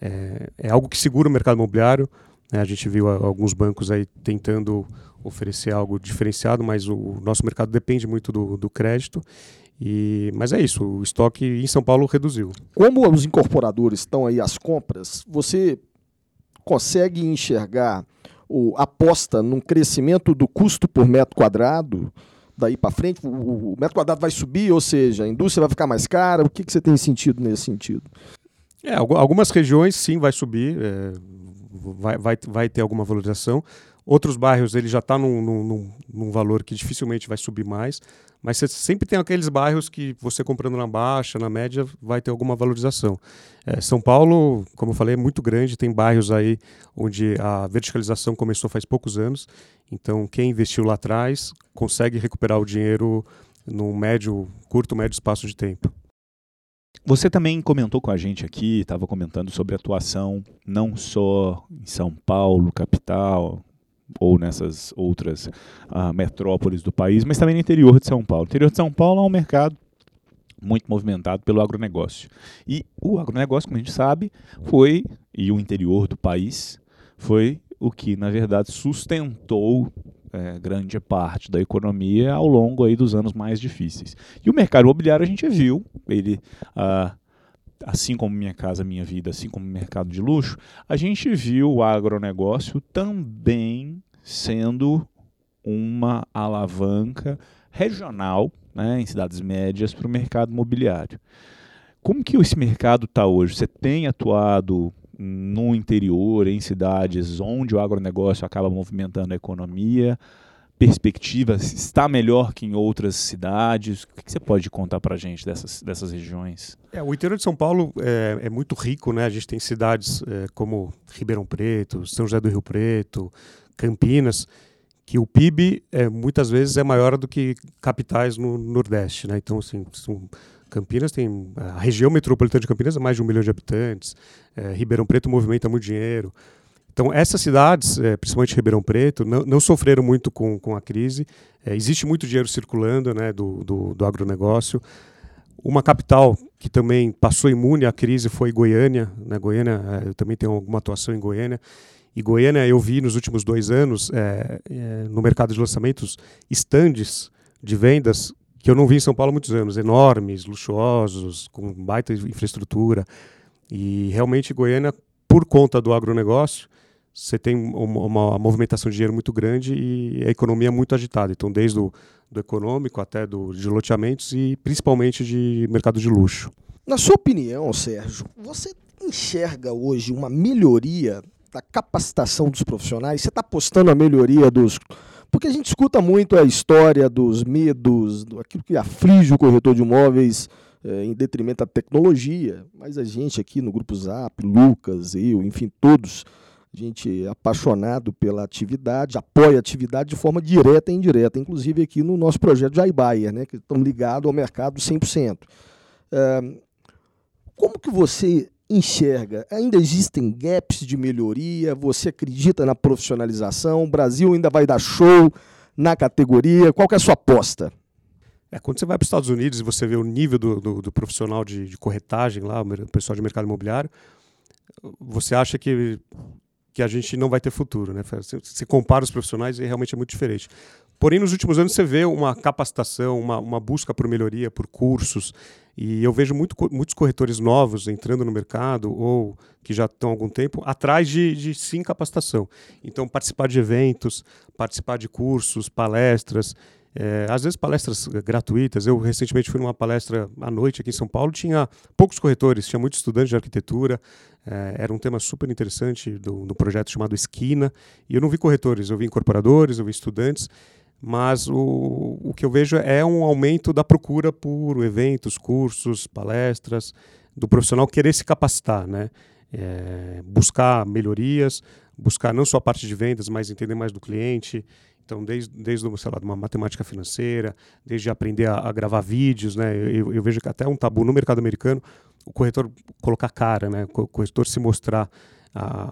é, é, algo que segura o mercado imobiliário. Né? A gente viu alguns bancos aí tentando oferecer algo diferenciado, mas o nosso mercado depende muito do, do crédito. E, mas é isso, o estoque em São Paulo reduziu. Como os incorporadores estão aí às compras, você consegue enxergar o aposta num crescimento do custo por metro quadrado? Daí para frente? O, o, metro quadrado vai subir, ou seja, a indústria vai ficar mais cara? O que, que você tem sentido nesse sentido? É, algumas regiões sim vai subir, é, vai, vai, vai ter alguma valorização. Outros bairros ele já está num, num, num, valor que dificilmente vai subir mais, mas você sempre tem aqueles bairros que você comprando na baixa, na média, vai ter alguma valorização. É, São Paulo, como eu falei, é muito grande, tem bairros aí onde a verticalização começou faz poucos anos, então quem investiu lá atrás consegue recuperar o dinheiro num médio, curto, médio espaço de tempo. Você também comentou com a gente aqui, estava comentando sobre atuação não só em São Paulo, capital, ou nessas outras uh, metrópoles do país, mas também no interior de São Paulo. O interior de São Paulo é um mercado muito movimentado pelo agronegócio. E o agronegócio, como a gente sabe, foi, e o interior do país, foi o que, na verdade, sustentou é, grande parte da economia ao longo aí dos anos mais difíceis. E o mercado imobiliário a gente viu, ele uh, assim como Minha Casa Minha Vida, assim como mercado de luxo, a gente viu o agronegócio também sendo uma alavanca regional né, em cidades médias para o mercado imobiliário. Como que esse mercado está hoje? Você tem atuado no interior, em cidades onde o agronegócio acaba movimentando a economia? Perspectiva está melhor que em outras cidades? O que você pode contar para a gente dessas, dessas regiões? É, o interior de São Paulo é, é muito rico, né? A gente tem cidades é, como Ribeirão Preto, São José do Rio Preto, Campinas, que o PIB é, muitas vezes é maior do que capitais no Nordeste, né? Então, assim, são, Campinas tem a região metropolitana de Campinas é mais de um milhão de habitantes. É, Ribeirão Preto movimenta muito dinheiro. Então, essas cidades, é, principalmente Ribeirão Preto, não, não, sofreram muito com, com a crise. É, existe muito dinheiro circulando né, do, do, do, agronegócio. Uma capital que também passou imune à crise foi Goiânia. Né? Goiânia, é, eu também tenho alguma atuação em Goiânia. E Goiânia, eu vi nos últimos dois anos, é, é, no mercado de lançamentos, estandes de vendas que eu não vi em São Paulo há muitos anos, enormes, luxuosos, com baita infraestrutura. E realmente Goiânia, por conta do agronegócio, você tem uma, movimentação de dinheiro muito grande e a economia é muito agitada. Então, desde o do econômico até do, de loteamentos e principalmente de mercado de luxo. Na sua opinião, Sérgio, você enxerga hoje uma melhoria da capacitação dos profissionais? Você está apostando a melhoria dos. Porque a gente escuta muito a história dos medos, do, aquilo que aflige o corretor de imóveis eh, em detrimento da tecnologia. Mas a gente aqui no Grupo Zap, Lucas, eu, enfim, todos gente é apaixonado pela atividade, apoia a atividade de forma direta e indireta, inclusive aqui no nosso projeto iBuyer, né, que estamos ligados ao mercado 100%. Uh, como que você enxerga? Ainda existem gaps de melhoria? Você acredita na profissionalização? O Brasil ainda vai dar show na categoria? Qual é a sua aposta? É, quando você vai para os Estados Unidos e você vê o nível do, do, do profissional de, de, corretagem lá, o pessoal de mercado imobiliário, você acha que, que a gente não vai ter futuro. Né? Você, você compara os profissionais e realmente é muito diferente. Porém, nos últimos anos você vê uma capacitação, uma, uma busca por melhoria, por cursos. E eu vejo muito, muitos corretores novos entrando no mercado ou que já estão há algum tempo atrás de, de sim capacitação. Então, participar de eventos, participar de cursos, palestras. É, às vezes palestras gratuitas. Eu recentemente fui numa palestra à noite aqui em São Paulo, tinha poucos corretores, tinha muitos estudantes de arquitetura. É, era um tema super interessante do, do projeto chamado Esquina. E eu não vi corretores, eu vi incorporadores, eu vi estudantes mas o, o que eu vejo é um aumento da procura por eventos, cursos, palestras, do profissional querer se capacitar, né? É, buscar melhorias, buscar não só a parte de vendas, mas entender mais do cliente. Então, desde, desde sei lá, uma matemática financeira, desde aprender a, a gravar vídeos, né? Eu, eu, vejo que até um tabu no mercado americano, o corretor colocar cara, né? O corretor se mostrar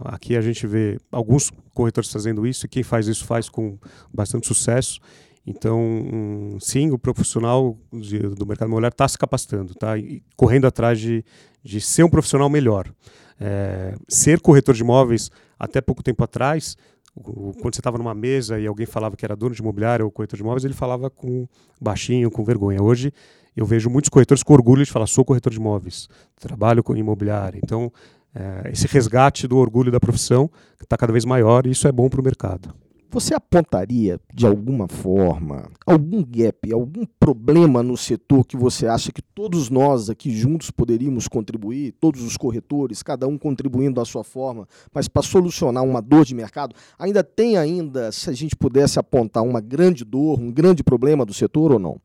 aqui a gente vê alguns corretores fazendo isso e quem faz isso faz com bastante sucesso. Então, um, sim, o profissional do mercado imobiliário está se capacitando, está correndo atrás de, de ser um profissional melhor. É, ser corretor de imóveis, até pouco tempo atrás, quando você estava numa mesa e alguém falava que era dono de imobiliário ou corretor de imóveis, ele falava com baixinho, com vergonha. Hoje, eu vejo muitos corretores com orgulho de falar: sou corretor de imóveis, trabalho com imobiliário. Então, é, esse resgate do orgulho da profissão está cada vez maior e isso é bom para o mercado. Você apontaria, de alguma forma, algum gap, algum problema no setor que você acha que todos nós aqui juntos poderíamos contribuir, todos os corretores, cada um contribuindo da sua forma, mas para solucionar uma dor de mercado? Ainda tem ainda, se a gente pudesse apontar uma grande dor, um grande problema do setor ou não?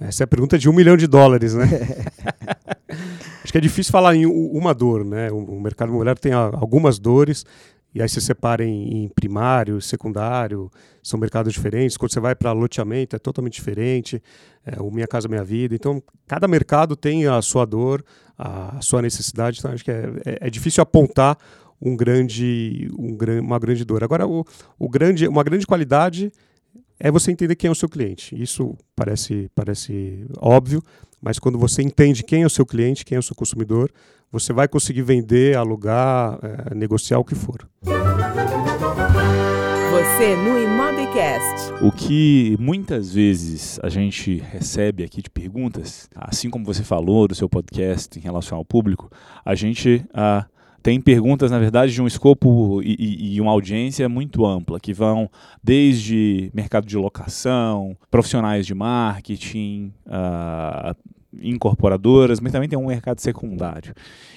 Essa é a pergunta de um milhão de dólares, né? Acho que é difícil falar em uma dor, né? O mercado imobiliário tem algumas dores, e aí você separa em, primário, secundário, são mercados diferentes. Quando você vai para loteamento, é totalmente diferente. É, o Minha Casa Minha Vida. Então, cada mercado tem a sua dor, a, sua necessidade. Então, acho que é, é, é difícil apontar um grande, um, uma grande dor. Agora, o, o grande, uma grande qualidade é você entender quem é o seu cliente. Isso parece, parece óbvio, mas quando você entende quem é o seu cliente, quem é o seu consumidor, você vai conseguir vender, alugar, é, negociar o que for. Você no Imobcast. O que muitas vezes a gente recebe aqui de perguntas, assim como você falou do seu podcast em relação ao público, a gente ah, tem perguntas, na verdade, de um escopo e, e, e, uma audiência muito ampla, que vão desde mercado de locação, profissionais de marketing, uh, incorporadoras, mas também tem um mercado secundário.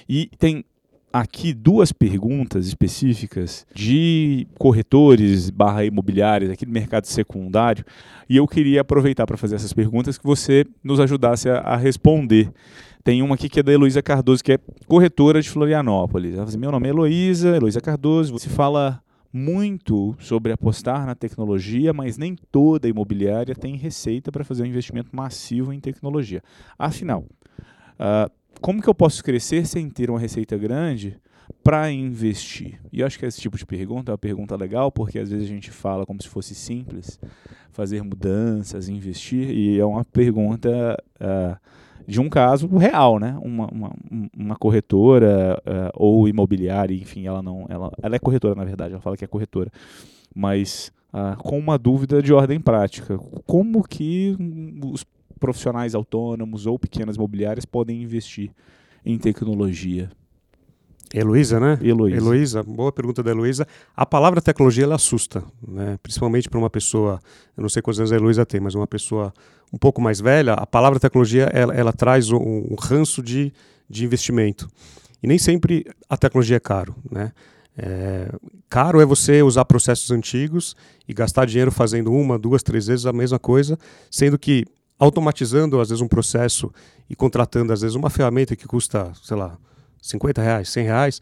E tem aqui duas perguntas específicas de corretores barra imobiliários aqui do mercado secundário e eu queria aproveitar para fazer essas perguntas que você nos ajudasse a, a responder. Tem uma aqui que é da Heloísa Cardoso, que é corretora de Florianópolis. Ela assim, meu nome é Heloísa, Heloísa Cardoso. Você fala muito sobre apostar na tecnologia, mas nem toda imobiliária tem receita para fazer um investimento massivo em tecnologia. Afinal, uh, como que eu posso crescer sem ter uma receita grande para investir? E eu acho que esse tipo de pergunta é uma pergunta legal, porque às vezes a gente fala como se fosse simples fazer mudanças, investir, e é uma pergunta. Uh, de um caso real, né? Uma, uma, uma corretora uh, ou imobiliária, enfim, ela não. Ela, ela é corretora, na verdade, ela fala que é corretora. Mas uh, com uma dúvida de ordem prática. Como que os profissionais autônomos ou pequenas imobiliárias podem investir em tecnologia? Heloísa, né? Heloísa. Heloísa, boa pergunta da Heloísa. A palavra tecnologia ela assusta, né? principalmente para uma pessoa, eu não sei quantos anos a Heloísa tem, mas uma pessoa um pouco mais velha, a palavra tecnologia ela, ela traz um, um, ranço de, de investimento. E nem sempre a tecnologia é caro. Né? É, caro é você usar processos antigos e gastar dinheiro fazendo uma, duas, três vezes a mesma coisa, sendo que automatizando às vezes um processo e contratando às vezes uma ferramenta que custa, sei lá, 50 reais, 100 reais,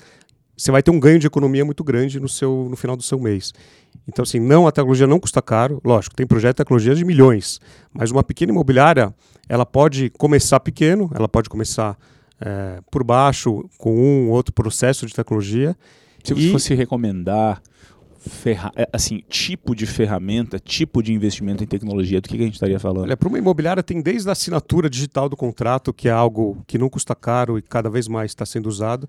você vai ter um ganho de economia muito grande no, seu, no final do seu mês. Então, assim, não, a tecnologia não custa caro. Lógico, tem projeto de tecnologia de milhões, mas uma pequena imobiliária, ela pode começar pequeno, ela pode começar é, por baixo, com um ou outro processo de tecnologia. Se você fosse recomendar ferra é, assim, tipo de ferramenta, tipo de investimento em tecnologia, do que, que a gente estaria falando? Olha, para uma imobiliária tem desde a assinatura digital do contrato, que é algo que não custa caro e cada vez mais está sendo usado,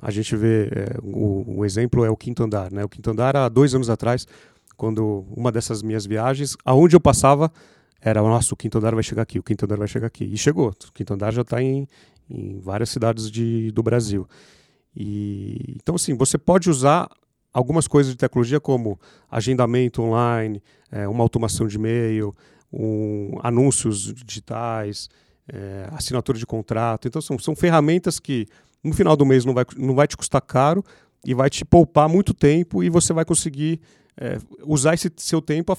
a gente vê, é, o, o, exemplo é o Quinto Andar. Né? O Quinto Andar, há dois anos atrás, quando uma dessas minhas viagens, aonde eu passava, era, nossa, o Quinto Andar vai chegar aqui, o Quinto Andar vai chegar aqui. E chegou, o Quinto Andar já está em, em várias cidades de, do Brasil. E, então, assim, você pode usar algumas coisas de tecnologia como agendamento online, é, uma automação de e-mail, um, anúncios digitais, é, assinatura de contrato. Então, são, são ferramentas que no final do mês não vai, não vai te custar caro e vai te poupar muito tempo e você vai conseguir é, usar esse seu tempo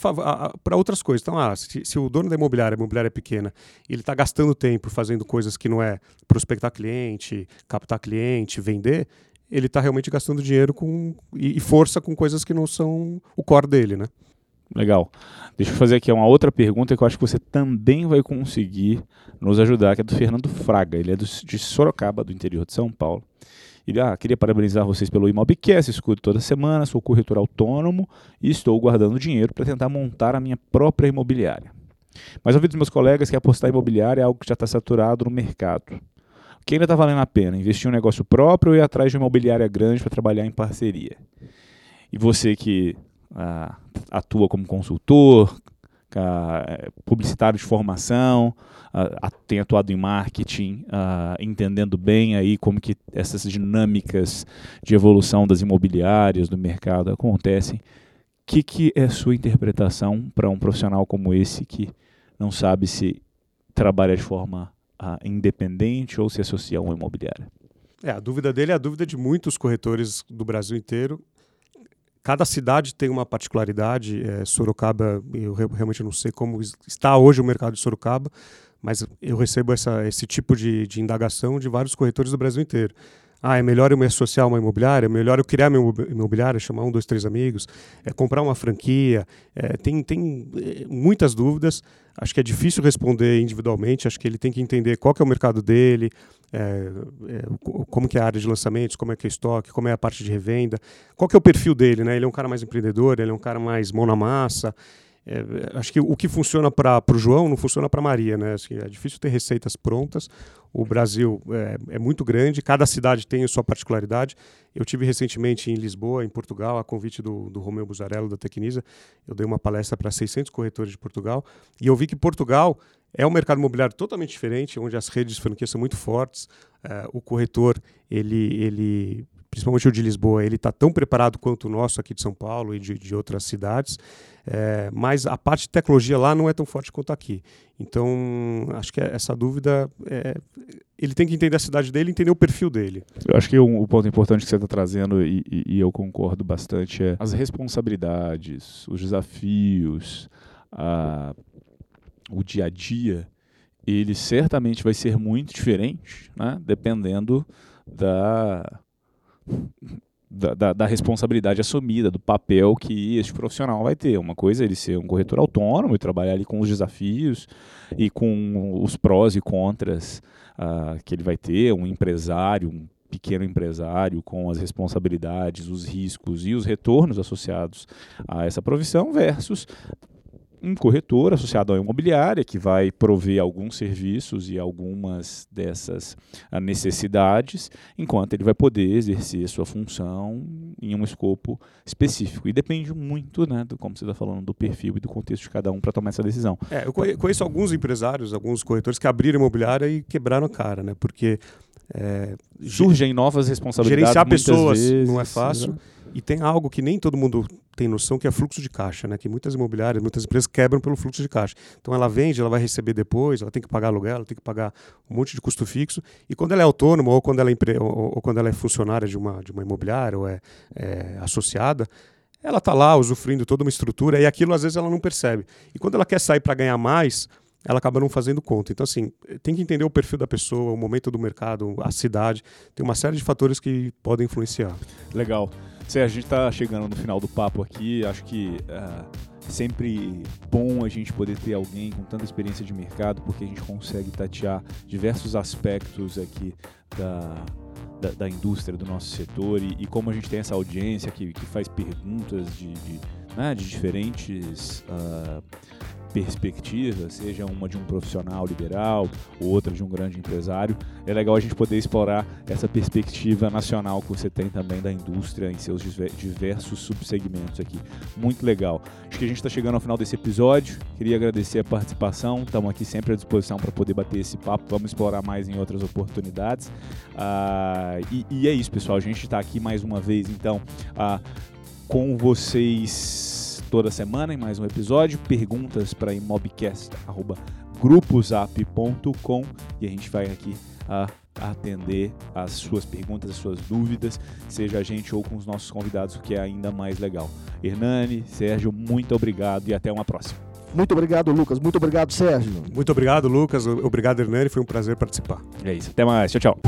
para outras coisas. Então, ah, se, se, o dono da imobiliária, a imobiliária é pequena, ele está gastando tempo fazendo coisas que não é prospectar cliente, captar cliente, vender, ele está realmente gastando dinheiro com, e, e força com coisas que não são o core dele, né? Legal. Deixa eu fazer aqui uma outra pergunta que eu acho que você também vai conseguir nos ajudar, que é do Fernando Fraga. Ele é do, de Sorocaba, do interior de São Paulo. Ele, ah, queria parabenizar vocês pelo Imobcast, escuto toda semana, sou corretor autônomo e estou guardando dinheiro para tentar montar a minha própria imobiliária. Mas ouvi dos meus colegas que apostar em imobiliária é algo que já está saturado no mercado. Que ainda está valendo a pena? Investir em um negócio próprio ou ir atrás de uma imobiliária grande para trabalhar em parceria? E você que ah, atua como consultor, é, publicitário de formação, ah, tem atuado em marketing, ah, entendendo bem aí como que essas dinâmicas de evolução das imobiliárias, do mercado acontecem. O que, que é sua interpretação para um profissional como esse que não sabe se trabalha de forma independente ou se associa a uma imobiliária? É, a dúvida dele é a dúvida de muitos corretores do Brasil inteiro Cada cidade tem uma particularidade. É, Sorocaba, eu realmente não sei como está hoje o mercado de Sorocaba, mas eu recebo essa, esse tipo de, de indagação de vários corretores do Brasil inteiro. Ah, é melhor eu me associar a uma imobiliária? É melhor eu criar minha imobiliária, chamar um, dois, três amigos? É comprar uma franquia? É, tem, tem é, muitas dúvidas. Acho que é difícil responder individualmente. Acho que ele tem que entender qual que é o mercado dele, é, é, como que é a área de lançamentos, como é que é o estoque, como é a parte de revenda, qual que é o perfil dele, né? Ele é um cara mais empreendedor, ele é um cara mais mão na massa. É, acho que o que funciona para o João não funciona para Maria, né? Assim, é difícil ter receitas prontas. O Brasil é, é, muito grande, cada cidade tem a sua particularidade. Eu tive recentemente em Lisboa, em Portugal, a convite do, do Romeu Buzarello da Tecnisa. Eu dei uma palestra para 600 corretores de Portugal e eu vi que Portugal é um mercado imobiliário totalmente diferente, onde as redes de franquia são muito fortes. Uh, o corretor, ele, ele, principalmente o de Lisboa, ele está tão preparado quanto o nosso aqui de São Paulo e de, de outras cidades, é, mas a parte de tecnologia lá não é tão forte quanto aqui. Então, acho que essa dúvida, é, ele tem que entender a cidade dele, entender o perfil dele. Eu acho que o, o ponto importante que você está trazendo, e, e, e, eu concordo bastante, é as responsabilidades, os desafios, a o dia a dia, ele certamente vai ser muito diferente, né? dependendo da, da, da, da, responsabilidade assumida, do papel que este profissional vai ter. Uma coisa é ele ser um corretor autônomo e trabalhar ali com os desafios e com os prós e contras uh, que ele vai ter, um empresário, um pequeno empresário com as responsabilidades, os riscos e os retornos associados a essa profissão versus um corretor associado a uma imobiliária que vai prover alguns serviços e algumas dessas ah, necessidades, enquanto ele vai poder exercer sua função em um escopo específico. E depende muito, né, do, como você está falando, do perfil e do contexto de cada um para tomar essa decisão. É, eu conheço alguns empresários, alguns corretores que abriram imobiliária e quebraram a cara, né, porque é, surgem novas responsabilidades. Gerenciar pessoas vezes, não é fácil. E tem algo que nem todo mundo tem noção, que é fluxo de caixa, né? Que muitas imobiliárias, muitas empresas quebram pelo fluxo de caixa. Então ela vende, ela vai receber depois, ela tem que pagar aluguel, ela tem que pagar um monte de custo fixo. E quando ela é autônoma ou quando ela é, empre... ou, quando ela é funcionária de uma, de uma imobiliária ou é, é associada, ela está lá usufruindo toda uma estrutura e aquilo às vezes ela não percebe. E quando ela quer sair para ganhar mais, ela acaba não fazendo conta. Então, assim, tem que entender o perfil da pessoa, o momento do mercado, a cidade. Tem uma série de fatores que podem influenciar. Legal. Sérgio, a gente está chegando no final do papo aqui. Acho que uh, sempre bom a gente poder ter alguém com tanta experiência de mercado, porque a gente consegue tatear diversos aspectos aqui da, da, da indústria, do nosso setor, e, e, como a gente tem essa audiência que, que faz perguntas de, de, né, de diferentes. Uh, perspectiva, seja uma de um profissional liberal, outra de um grande empresário, é legal a gente poder explorar essa perspectiva nacional que você tem também da indústria em seus diversos subsegmentos aqui. Muito legal. Acho que a gente está chegando ao final desse episódio. Queria agradecer a participação. Estamos aqui sempre à disposição para poder bater esse papo. Vamos explorar mais em outras oportunidades. Ah, e, e, é isso, pessoal. A gente está aqui mais uma vez, então, ah, com vocês toda semana em mais um episódio. Perguntas para imobcast.grupozap.com e a gente vai aqui a atender as suas perguntas, as suas dúvidas, seja a gente ou com os nossos convidados, o que é ainda mais legal. Hernani, Sérgio, muito obrigado e até uma próxima. Muito obrigado, Lucas. Muito obrigado, Sérgio. Muito obrigado, Lucas. Obrigado, Hernani. Foi um prazer participar. É isso. Até mais. Tchau, tchau.